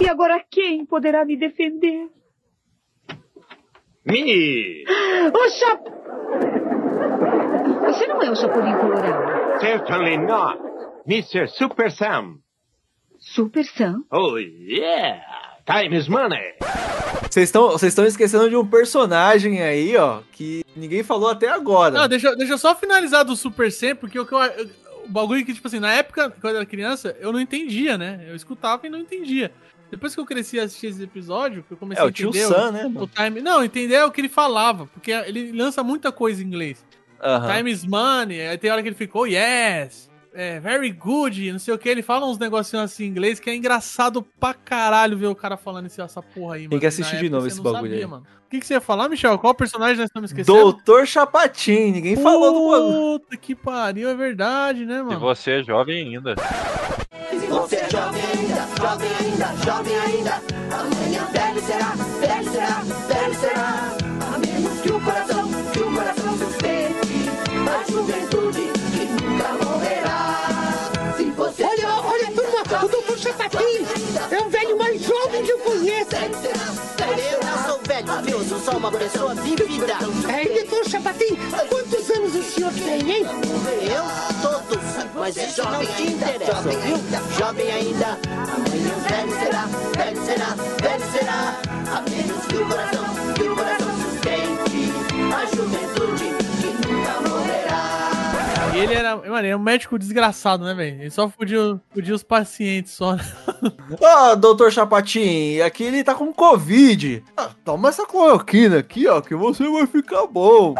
E agora quem poderá me defender? Me! O Chap... Você não é o Chapolin Colorado. Certainly not. Mr. Super Sam. Super Sam? Oh, yeah! Time is money. Vocês estão vocês estão esquecendo de um personagem aí, ó, que ninguém falou até agora. Não, deixa, deixa eu só finalizar do Super 100, porque o que eu, eu- o bagulho que, tipo assim, na época, quando eu era criança, eu não entendia, né? Eu escutava e não ententia. Depois que eu cresci a assistir esse episódio, que eu comecei É, a o tio entender Sam, né, o time. Não, entender o que ele falava, porque ele lança muita coisa em inglês. Aham. Time is money, aí tem hora que ele ficou, yes, é, very good, não sei o que, ele fala uns negocinhos assim em inglês que é engraçado pra caralho ver o cara falando esse, essa porra aí, mano. Tem que assistir de novo você esse não bagulho aí. mano. O que, que você ia falar, Michel? Qual personagem nós estamos esquecendo? Doutor Chapatin, ninguém falou do bagulho. Puta que pariu, é verdade, né, mano? você é jovem ainda você é jovem ainda, jovem ainda, jovem ainda. Amanhã velho será, velho será, velho será. A menos que o coração, que o coração suspeite da juventude que nunca morrerá. Se você olha, é olha, turma, o doutor Chapapim é o velho mais jovem que eu conheço. Eu sou só uma pessoa vivida. É, doutor Chapatinho, quantos anos o senhor tem, hein? Eu? Todos. Mas isso não te interessa, viu? Jovem ainda. Amanhã velho será, velho será, velho será. A menos que o coração, que o coração E ele era, mano, ele é um médico desgraçado, né, velho? Ele só fudia, os pacientes só. [LAUGHS] Ó, doutor Chapatin, aqui ele tá com Covid. Ah, toma essa cloroquina aqui, ó, que você vai ficar bom.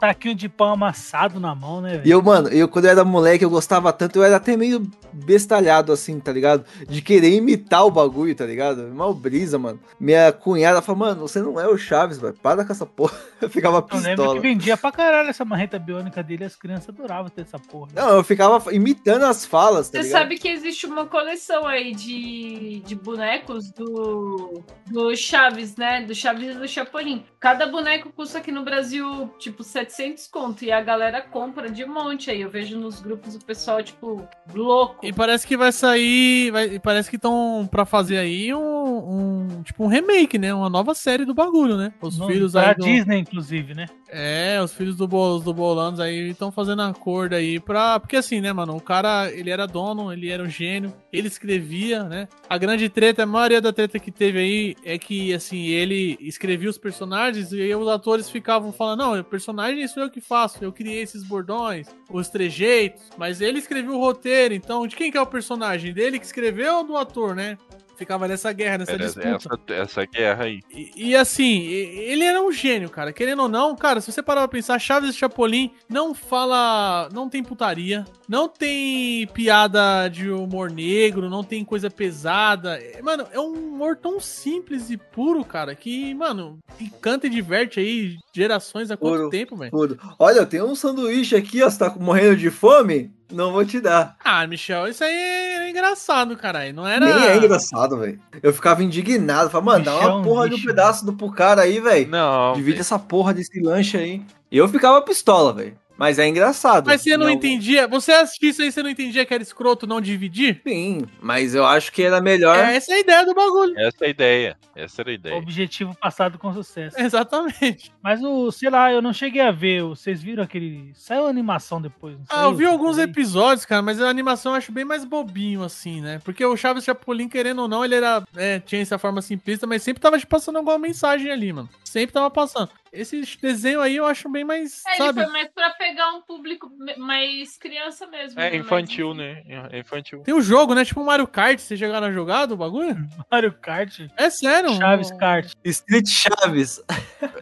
Taquinho de pão amassado na mão, né, velho? E eu, mano, eu quando eu era moleque, eu gostava tanto, eu era até meio bestalhado, assim, tá ligado? De querer imitar o bagulho, tá ligado? Mal brisa, mano. Minha cunhada falou, mano, você não é o Chaves, velho. Para com essa porra. [LAUGHS] Eu ficava Eu lembro que pistola. vendia pra caralho essa marreta biônica dele as crianças adoravam ter essa porra. Não, eu ficava imitando as falas, tá Você ligado? sabe que existe uma coleção aí de, de bonecos do, do Chaves, né? Do Chaves e do Chapolin. Cada boneco custa aqui no Brasil, tipo, 700 conto. E a galera compra de monte aí. Eu vejo nos grupos o pessoal, tipo, louco. E parece que vai sair. vai- e parece que estão pra fazer aí um, um- Tipo um remake, né? Uma nova série do bagulho, né? Os No- filhos pra aí. do- Disney, inclusive, né? É, os filhos do, do Bolanos aí estão fazendo acordo aí pra. Porque assim, né, mano? O cara, ele era dono, ele era um gênio, ele escrevia, né? A grande treta, a maioria da treta que teve aí é que, assim, ele escrevia os personagens e os atores ficavam falando: não, o personagem sou eu que faço, eu criei esses bordões, os trejeitos, mas ele escreveu o roteiro, então de quem que é o personagem? Dele que escreveu ou do ator, né? Ficava nessa guerra, nessa Era disputa. essa, essa guerra aí. E, e assim, ele era um gênio, cara. Querendo ou não, cara, se você parar pra pensar, Chaves e Chapolin não fala. Não tem putaria, não tem piada de humor negro, não tem coisa pesada. É, Mano, é um humor tão simples e puro, cara, que, mano, encanta e diverte aí gerações há quanto Puro, tempo, velho? Olha, eu tenho um sanduíche aqui, ó. Você tá morrendo de fome? Não vou te dar. Ah, Michel, isso aí é engraçado, caralho. Não era. Nem é engraçado, velho. Eu ficava indignado. Falava, mano, dá uma porra de um pedaço do pro cara aí, velho. Não. Divide essa porra desse lanche aí. E eu ficava pistola, velho. Mas é engraçado. Mas você não, Não- entendia. Você assistiu isso aí, você não entendia que era escroto não dividir? Sim, mas eu acho que era melhor. É, essa é a ideia do bagulho. Essa é a ideia. Essa era a ideia. Objetivo passado com sucesso. Exatamente. Mas o, sei lá, eu não cheguei a ver. Vocês viram aquele. Saiu animação depois. não Ah, saiu? eu vi alguns episódios, cara, mas a animação eu acho bem mais bobinho, assim, né? Porque o Chaves Chapolin, querendo ou não, ele era. é, tinha essa forma simplista, mas sempre tava te passando alguma mensagem ali, mano. Sempre tava passando. Esse desenho aí eu acho bem mais. É, ele sabe? foi mais pra pegar um público mais criança mesmo. É né? infantil, né? É infantil. Tem um jogo, né? Tipo Mario Kart. Vocês chegaram a jogar do bagulho? [LAUGHS] Mario Kart? É sério? Chaves Kart. Street Chaves.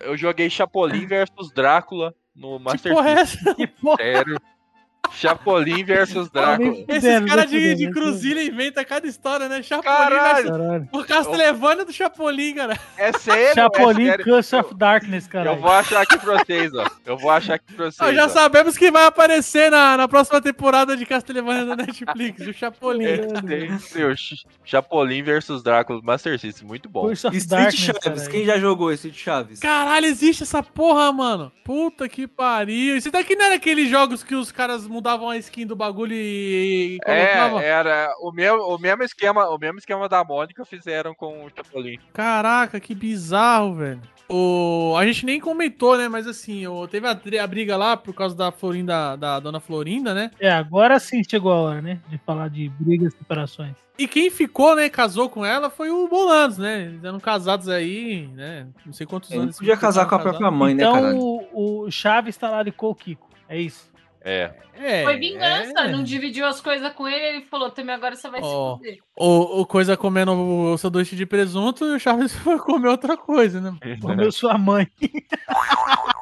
Eu joguei Chapolin versus Drácula no Master porra é System. Que porra? Sério. Chapolin versus [LAUGHS] Drácula. Esses caras de, de nem cruzilha inventam cada história, né? Chapolin Caralho. versus- O Castlevania do Chapolin, cara. É sério? Chapolin é sério. Curse of Darkness, cara. Eu vou achar aqui pra vocês, ó. Eu vou achar aqui pra vocês. Nós já ó. sabemos que vai aparecer na, na próxima temporada de Castlevania da Netflix, o Chapolin. É, Ch- Chapolin versus Drácula do Master System. Muito bom. Curse of Street Darkness, Chaves. caralho. Quem já jogou Street Chaves? Caralho, existe essa porra, mano. Puta que pariu. Isso daqui não era aqueles jogos que os caras mudavam a skin do bagulho e, e colocavam? É, era o mesmo, o mesmo esquema, o mesmo esquema da Mônica fizeram com o Chapolin. Caraca, que bizarro, velho. O... A gente nem comentou, né? Mas assim, o... teve a, a briga lá por causa da Florinda, da dona Florinda, né? É, agora sim chegou a hora, né? De falar de brigas e separações. E quem ficou, né, casou com ela foi o Bolanos, né? Eles eram casados aí, né? Não sei quantos Ele anos. podia casar com a ficaram própria mãe, né, então caralho? o, o Chaves talaricou o Kiko. É isso. É. É, Foi vingança, é. não dividiu as coisas com ele, ele falou, também agora você vai Ó. se fuder. O, o coisa comendo o sanduíche de presunto e o Chaves [LAUGHS] foi comer outra coisa, né? Comeu sua mãe. [LAUGHS]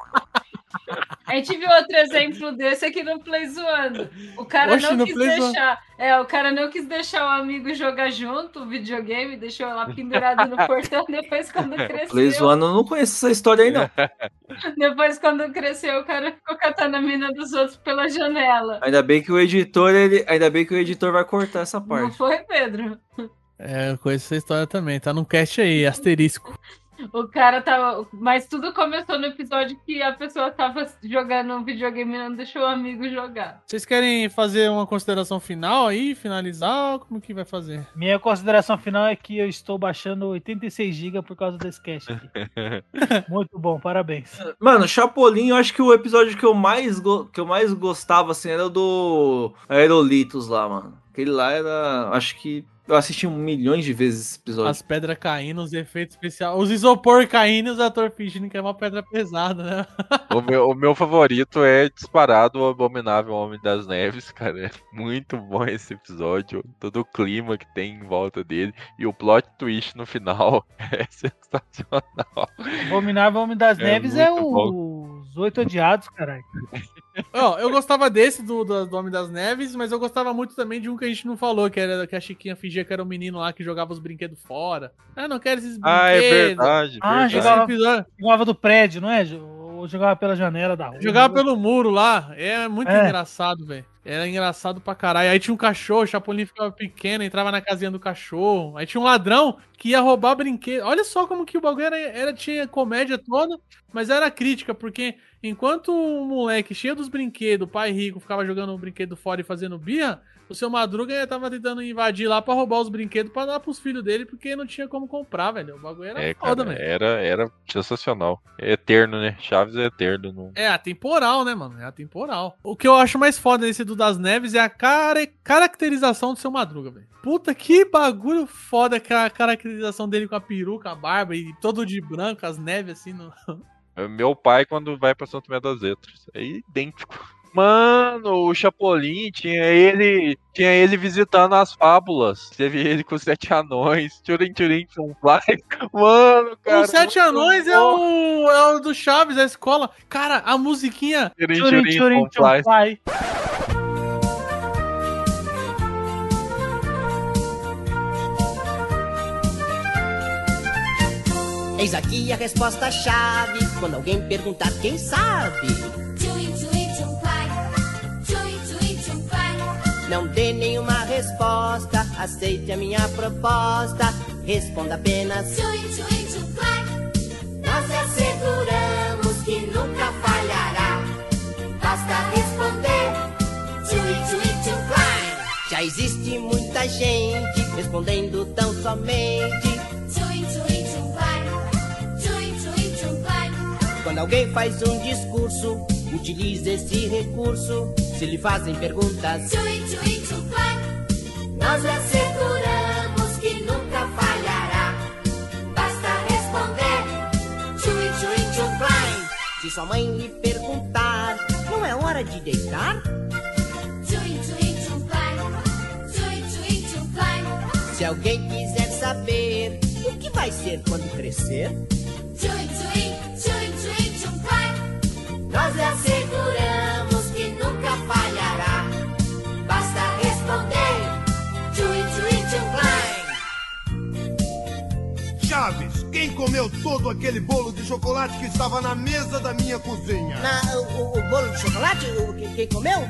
A gente viu outro exemplo desse aqui no Play Zoando. O cara Oxe, não quis Play Zoando. deixar. É, o cara não quis deixar o amigo jogar junto o videogame, deixou lá pendurado no [LAUGHS] portão. Depois, quando Play cresceu, Zoando, eu não conheço essa história aí, não. [LAUGHS] depois, quando cresceu, o cara ficou catando a mina dos outros pela janela. Ainda bem que o editor, ele. Ainda bem que o editor vai cortar essa Não parte. foi, Pedro? É, eu conheço essa história também. Tá no cast aí, [LAUGHS] asterisco. O cara tava. Mas tudo começou no episódio que a pessoa tava jogando um videogame e não deixou o amigo jogar. Vocês querem fazer uma consideração final aí? Finalizar? Como que vai fazer? Minha consideração final é que eu estou baixando 86 GB por causa desse cast aqui. [LAUGHS] Muito bom, parabéns. Mano, Chapolin, eu acho que o episódio que eu mais, go- que eu mais gostava, assim, era o do Aerolitos lá, mano. Aquele lá era. Acho que eu assisti milhões de vezes esse episódio. As pedras caindo, os efeitos especiais. Os isopor caindo e os atores fingindo que é uma pedra pesada, né? [LAUGHS] O meu, o meu favorito é disparado o Abominável Homem das Neves, cara. É muito bom esse episódio. Todo o clima que tem em volta dele. E o plot twist no final [LAUGHS] é sensacional. Abominável Homem das É Neves é muito o- os oito odiados, caralho. Ó, eu gostava desse do, do, do Homem das Neves, mas eu gostava muito também de um que a gente não falou, que era que a Chiquinha fingia que era um menino lá que jogava os brinquedos fora. Ah, não quero esses brinquedos. Ah, é verdade, Ah, verdade. jogava, jogava do prédio, não é? Ou jogava pela janela da rua. Jogava pelo muro lá. É muito É. engraçado, velho. Era engraçado pra caralho. Aí tinha um cachorro, o Chapolin ficava pequeno, entrava na casinha do cachorro. Aí tinha um ladrão que ia roubar brinquedo. Olha só como que o bagulho era, era- tinha comédia toda, mas era crítica, porque enquanto o moleque cheio dos brinquedos, o pai rico, ficava jogando o brinquedo fora e fazendo birra, o seu Madruga tava tentando invadir lá pra roubar os brinquedos pra dar pros filhos dele, porque não tinha como comprar, velho. O bagulho era É, foda, cara, velho. era, era sensacional. É eterno, né? Chaves é eterno. Não... É atemporal, né, mano? É atemporal. O que eu acho mais foda nesse do das Neves é a care- caracterização do seu Madruga, velho. Puta que bagulho foda que a caracterização dele com a peruca, a barba e todo de branco, as neves assim no. [LAUGHS] É Meu pai, quando vai pra Santo Tomé das Letras. É idêntico. Mano, o Chapolin tinha ele. Tinha ele visitando as fábulas. Teve ele com os sete anões. Tchurim, tchum, fly. [LAUGHS] Mano, cara. Os Sete Anões é o, é o do Chaves, a escola. Cara, a musiquinha. Tchum, fly. tchum, fly. Eis aqui a resposta chave quando alguém perguntar quem sabe. Não dê nenhuma resposta, aceite a minha proposta. Responda apenas. Tchui, tchui, tchum, pai. Nós asseguramos que nunca falhará. Basta responder. Tchui, tchui, tchum, pai. Já existe muita gente respondendo tão somente. Quando alguém faz um discurso, utilize esse recurso. Se lhe fazem perguntas, Tchui, tchui, tchum, pai. nós asseguramos que nunca falhará. Basta responder. Tchui, tchui, tchum, pai. Se sua mãe lhe perguntar, não é hora de deitar? Tchui, tchui. Tchui, tchui. Se alguém quiser saber o que vai ser quando crescer, Tchui, tchui. Nós lhe asseguramos que nunca falhará. Basta responder. Tchui, tchui, pai. Chaves, quem comeu todo aquele bolo de chocolate que estava na mesa da minha cozinha? Na, o, o bolo de chocolate, o, que- quem comeu?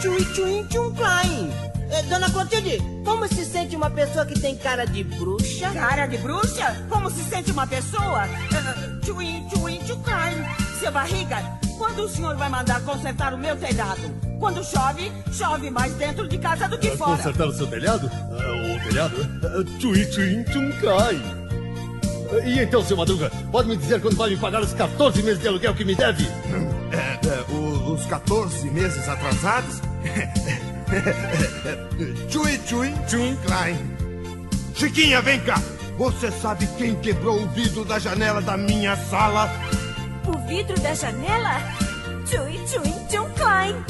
Chui, chui, tchum, klein. Eh, Dona Clotilde, como se sente uma pessoa que tem cara de bruxa? Cara de bruxa? Como se sente uma pessoa? [LAUGHS] Tchuim, tchuim, tchucai. Seu barriga, quando o senhor vai mandar consertar o meu telhado? Quando chove, chove mais dentro de casa do que fora. Consertar o seu telhado? Ah, o telhado? Tui, tui, tchum, cai. E então, seu Madruga, pode me dizer quando vai me pagar os 14 meses de aluguel que me deve? É, os 14 meses atrasados? [LAUGHS] Chui, chui, tchum, klein. Chiquinha, vem cá. Você sabe quem quebrou o vidro da janela da minha sala? O vidro da janela? Tchui, tchui, tchum, klein.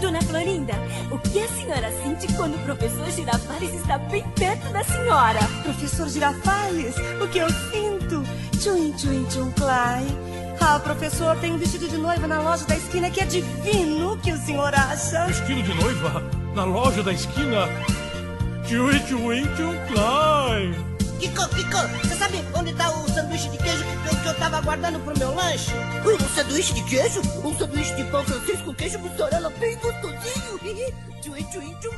Dona Florinda, o que a senhora sente quando o professor Girafales está bem perto da senhora? Professor Girafales, o que eu sinto? Tchuim, tchuim, tchum, clai. Ah, professor, tem um vestido de noiva na loja da esquina que é divino. O que o senhor acha? Vestido de noiva? Na loja da esquina? Tchui, tchui, tchum, klein. Kiko, Kiko, você sabe onde tá o sanduíche de queijo que eu, que eu tava guardando pro meu lanche? Um sanduíche de queijo? Um sanduíche de pão francês com queijo mussarela bem gostosinho. [LAUGHS] Tchui, tchui, tchum,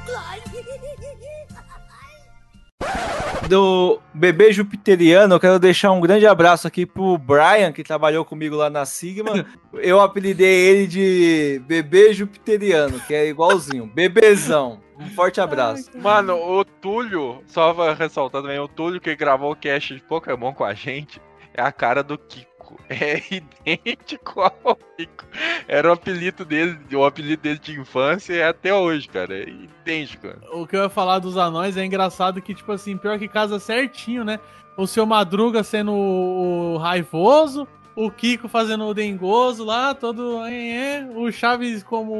[LAUGHS] do bebê jupiteriano, eu quero deixar um grande abraço aqui pro Brian, que trabalhou comigo lá na Sigma. [LAUGHS] Eu apelidei ele de bebê jupiteriano, que é igualzinho, bebezão. Um forte abraço. Mano, o Túlio, só pra ressaltar também, o Túlio que gravou o cast de Pokémon com a gente, é a cara do Kiko. [LAUGHS] É idêntico ao Kiko. Era o apelido dele, o apelido dele de infância e é até hoje, cara. É idêntico. O que eu ia falar dos anões é engraçado que, tipo assim, pior que casa certinho, né? O seu Madruga sendo o raivoso, o Kiko fazendo o dengoso lá, todo. É, o Chaves como.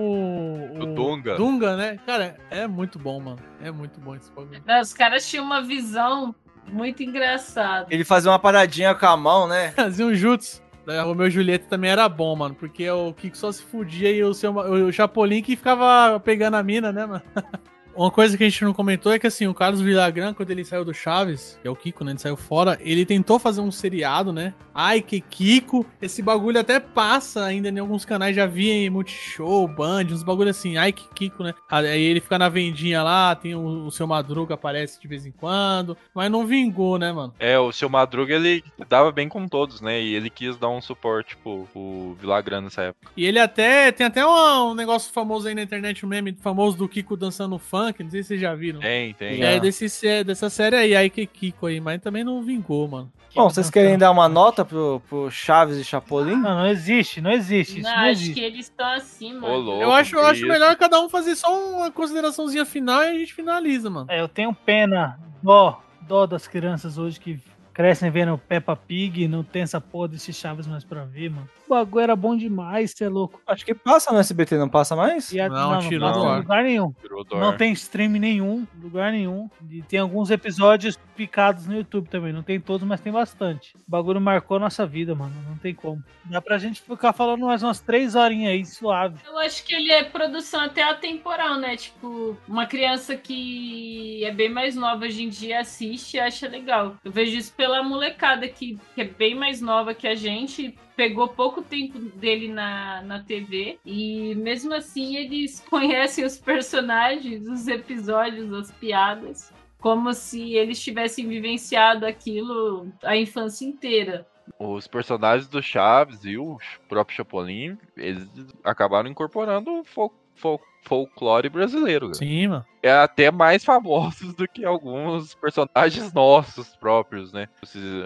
O Dunga. Dunga, né? Cara, é muito bom, mano. É muito bom esse bagulho. Não, Os caras tinham uma visão muito engraçada. Ele fazia uma paradinha com a mão, né? [LAUGHS] Fazia um jutsu. O meu Julieta também era bom, mano, porque o Kiko só se fudia e o, seu, o Chapolin que ficava pegando a mina, né, mano? [LAUGHS] Uma coisa que a gente não comentou é que, assim, o Carlos Villagrán, quando ele saiu do Chaves, que é o Kiko, né? Ele saiu fora, ele tentou fazer um seriado, né? Ai, que Kiko. Esse bagulho até passa ainda em alguns canais, já vi em Multishow, Band, uns bagulho assim. Ai, que Kiko, né? Aí ele fica na vendinha lá, tem o, o seu Madruga aparece de vez em quando, mas não vingou, né, mano? É, o seu Madruga ele dava bem com todos, né? E ele quis dar um suporte pro, pro Villagrán nessa época. E ele até, tem até um, um negócio famoso aí na internet, um meme famoso do Kiko dançando funk, não sei se vocês já viram. Tem, tem. É, desse, sé- dessa série aí, aí que Kiko aí, mas também não vingou, mano. Bom, vocês querem dar uma nota pro, pro Chaves e Chapolin? Não, não existe, não existe. Isso Não, não, acho existe. que eles estão acima. eu acho, eu acho melhor cada um fazer só uma consideraçãozinha final e a gente finaliza, mano. É, eu tenho pena, dó, dó das crianças hoje que crescem vendo Peppa Pig não tem essa porra desse Chaves mais pra ver, mano. O bagulho era bom demais, você é louco. Acho que passa no SBT, não passa mais? E a- Não, não, tirou em ar. lugar nenhum. Não tem stream nenhum, lugar nenhum. E tem alguns episódios picados no YouTube também. Não tem todos, mas tem bastante. O bagulho marcou a nossa vida, mano. Não tem como. Dá pra gente ficar falando mais umas três horinhas aí, suave. Eu acho que ele é produção até atemporal, né? Tipo, uma criança que é bem mais nova hoje em dia assiste e acha legal. Eu vejo isso pela molecada que, que é bem mais nova que a gente. Pegou pouco tempo dele na, na TV e mesmo assim eles [LAUGHS] conhecem os personagens, os episódios, as piadas, como se eles tivessem vivenciado aquilo a infância inteira. Os personagens do Chaves e o próprio Chapolin, eles acabaram incorporando o fol fol- folclore brasileiro. cara. Sim, mano. É até mais famosos [LAUGHS] do que alguns personagens [LAUGHS] nossos próprios, né?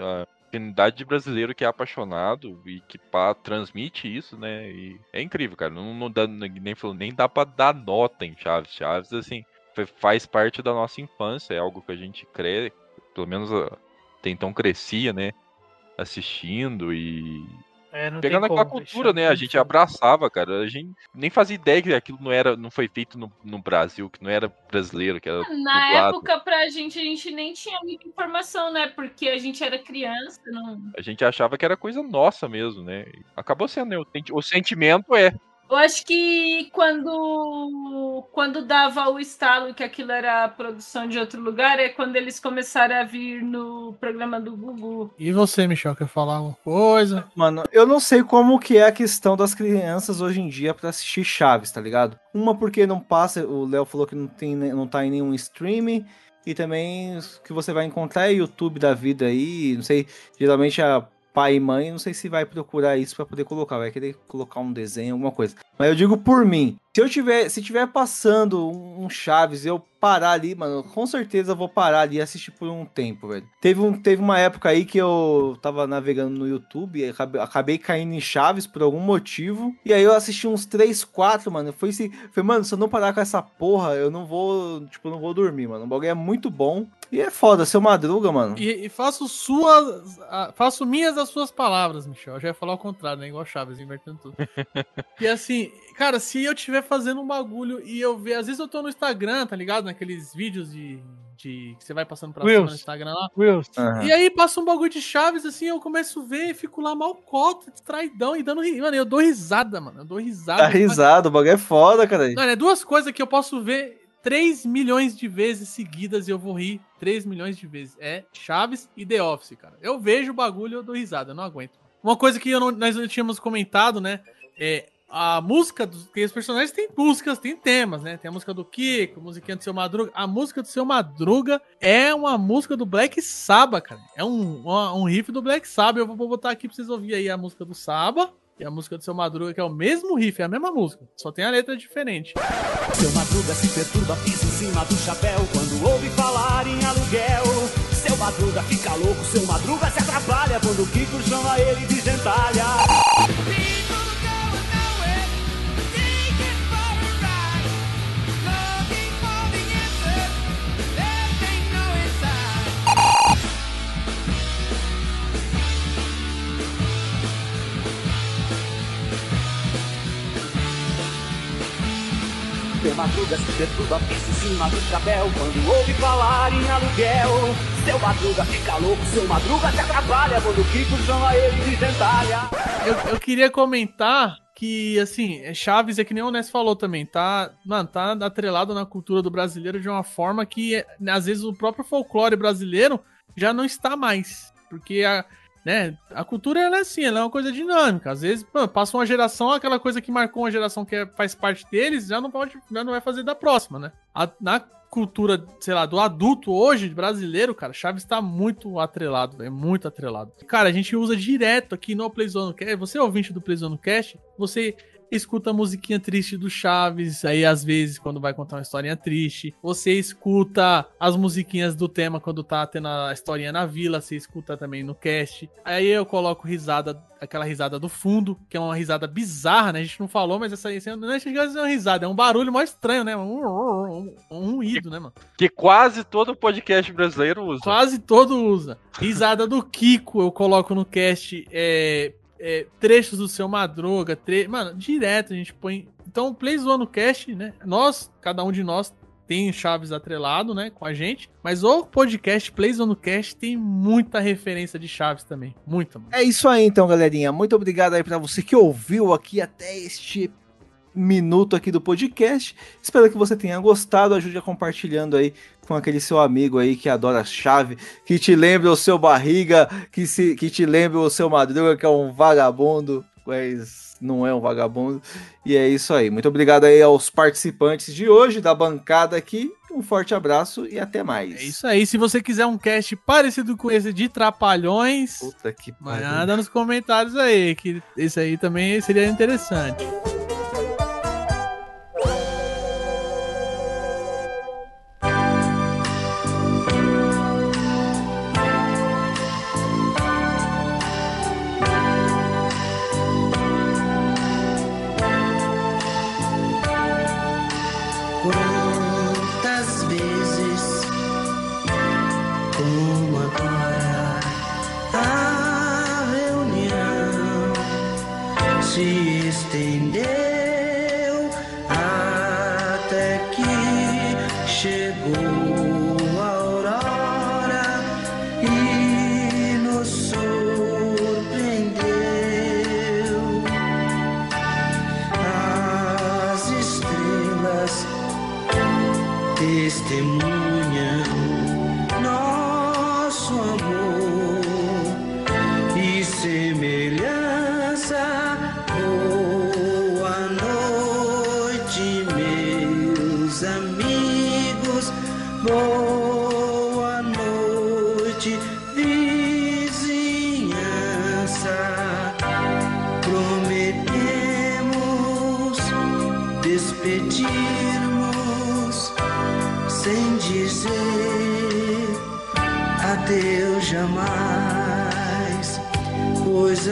A comunidade de brasileiro que é apaixonado e que pá, transmite isso, né? E é incrível, cara. Não, não dá, nem, nem dá pra dar nota em Chaves. Chaves, assim, fa- faz parte da nossa infância, é algo que a gente crê, pelo menos ah, até então crescia, né? Assistindo e É, não pegando aquela como, cultura, né? A gente abraçava, cara. A gente nem fazia ideia que aquilo não era, não foi feito no, no Brasil, que não era brasileiro, que era Na dublado. época, pra gente, a gente nem tinha muita informação, né? Porque a gente era criança, não. A gente achava que era coisa nossa mesmo, né? Acabou sendo, né? O sentimento é. Eu acho que quando, quando dava o estalo que aquilo era produção de outro lugar, é quando eles começaram a vir no programa do Gugu. E você, Michel, quer falar alguma coisa? Mano, eu não sei como que é a questão das crianças hoje em dia pra assistir Chaves, tá ligado? Uma porque não passa, o Léo falou que não, tem, ne- não tá em nenhum stream, e também o que você vai encontrar é YouTube da vida aí, não sei, geralmente a pai e mãe, não sei se vai procurar isso pra poder colocar, vai querer colocar um desenho, alguma coisa. Mas eu digo por mim, se eu tiver, se tiver passando um um Chaves e eu parar ali, mano, com certeza eu vou parar ali e assistir por um tempo, velho. Teve, um, teve uma época aí que eu tava navegando no YouTube e acabei, acabei caindo em Chaves por algum motivo. E aí eu assisti uns 3, 4, mano. Foi assim, foi, mano, se eu não parar com essa porra, eu não vou, tipo, eu não vou dormir, mano. O bagulho é muito bom. E é foda, seu madruga, mano. E, e faço suas. ah, faço minhas as suas palavras, Michel. Eu já ia falar o contrário, né? Igual Chaves, invertendo tudo. [LAUGHS] e assim, cara, se eu estiver fazendo um bagulho e eu ver. Às vezes eu tô no Instagram, tá ligado? Naqueles vídeos de. de que você vai passando pra cima Reels. no Instagram lá. Wills. E aí passa um bagulho de Chaves, assim, eu começo a ver, fico lá mal cota, distraidão e dando ri- Mano, eu dou risada, mano. Eu dou risada. Tá risado, o bagulho é foda, cara. Mano, é duas coisas que eu posso ver 3 milhões de vezes seguidas e eu vou rir 3 milhões de vezes. É Chaves e The Office, cara. Eu vejo o bagulho e eu dou risada, eu não aguento. Uma coisa que eu não- nós não tínhamos comentado, né? É a música dos que os personagens têm músicas, tem temas, né? Tem a música do Kiko, musiquinha do seu Madruga. A música do seu Madruga é uma música do Black Sabbath, cara. É um, uma- um riff do Black Sabbath. Eu vou botar aqui pra vocês ouvirem aí a música do Saba e a música do seu Madruga, que é o mesmo riff, é a mesma música, só tem a letra diferente. Seu Madruga se perturba, pisa em cima do chapéu quando ouve falar em aluguel. Seu Madruga fica louco, seu Madruga se atrapalha quando o Kiko chama ele de gentalha. Seu Madruga se perturba, pisa em cima do chapéu quando ouve falar em aluguel. Seu Madruga fica louco, seu Madruga se atrapalha quando o Kiko chama ele de gentalha. Eu, eu queria comentar que, assim, é Chaves é que nem o Ness falou também, tá, mano, tá atrelado na cultura do brasileiro de uma forma que, é, às vezes, o próprio folclore brasileiro já não está mais. Porque a, né, a cultura ela é assim, ela é uma coisa dinâmica. Às vezes, passa uma geração, aquela coisa que marcou uma geração que é- faz parte deles, já não pode, já não vai fazer da próxima, né? A- na cultura, sei lá, do adulto hoje, brasileiro, cara, Chaves tá muito atrelado, é muito atrelado. Cara, a gente usa direto aqui no Playzone. Você é ouvinte do Playzone Cast, você escuta a musiquinha triste do Chaves, aí às vezes quando vai contar uma historinha triste, você escuta as musiquinhas do tema quando tá tendo a historinha na vila, você escuta também no cast. Aí eu coloco risada, aquela risada do fundo, que é uma risada bizarra, né? A gente não falou, mas essa aí não é uma risada, é um barulho mais estranho, né? Um, um, um ruído, né, mano? Que quase todo podcast brasileiro usa. Quase todo usa. Risada do Kiko eu coloco no cast. É, é, trechos do seu Madruga. Tre... Mano, direto a gente põe. Então, Play Zoando Cast, né? Nós, cada um de nós tem Chaves atrelado, né? Com a gente. Mas o podcast Play Zoando Cast tem muita referência de Chaves também. Muita. É isso aí então, galerinha. Muito obrigado aí pra você que ouviu aqui até este minuto aqui do podcast. Espero que você tenha gostado. Ajude a compartilhando aí com aquele seu amigo aí que adora chave, que te lembra o seu barriga, que, se, que te lembra o seu madruga, que é um vagabundo, mas não é um vagabundo. E é isso aí. Muito obrigado aí aos participantes de hoje, da bancada aqui. Um forte abraço e até mais. É isso aí. Se você quiser um cast parecido com esse de Trapalhões, Puta que pariu. manda nos comentários aí, que esse aí também seria interessante.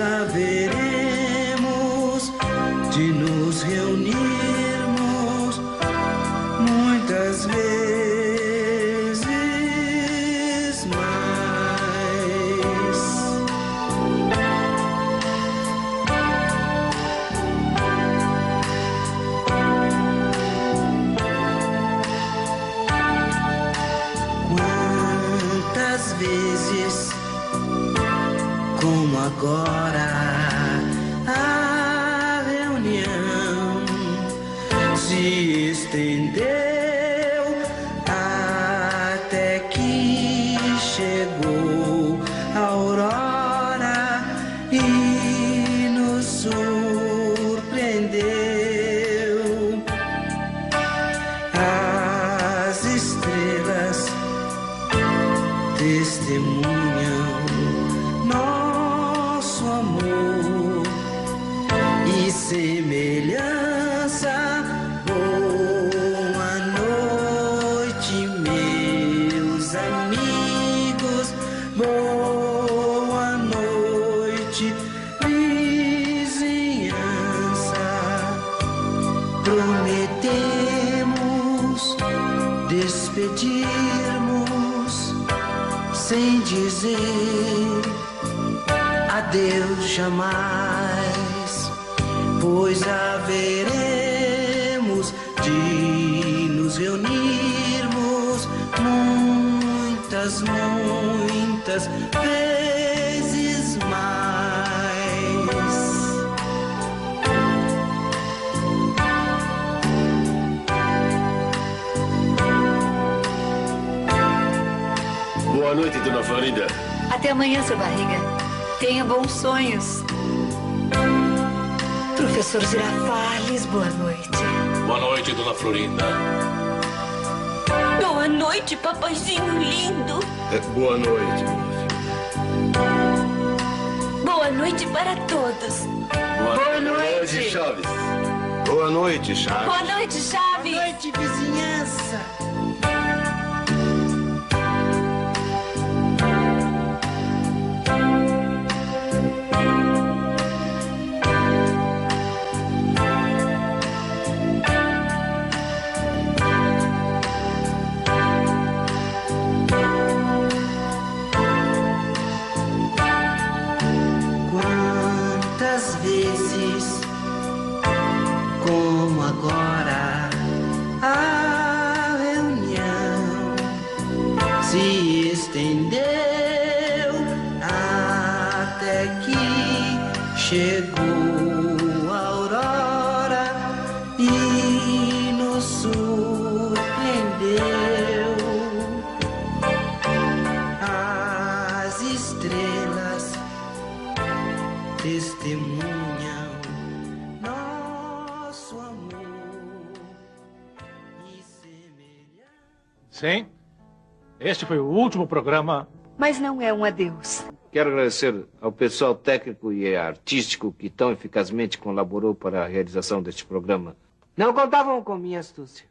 Haveremos de nos reunirmos muitas vezes mais. Quantas vezes, como agora, a reunião se estendeu jamais, pois haveremos de nos reunirmos muitas, muitas vezes mais. Boa noite, dona Florinda. Até amanhã, seu barriga. Tenha bons sonhos. Professor Girafales, boa noite. Boa noite, dona Florinda. Boa noite, papaizinho lindo. É, boa noite. Boa noite para todos. Boa, noite, Chaves. Boa noite, Chaves. Boa noite, Chaves. Boa noite, vizinhança. Este foi o último programa. Mas não é um adeus. Quero agradecer ao pessoal técnico e artístico que tão eficazmente colaborou para a realização deste programa. Não contavam com minha astúcia.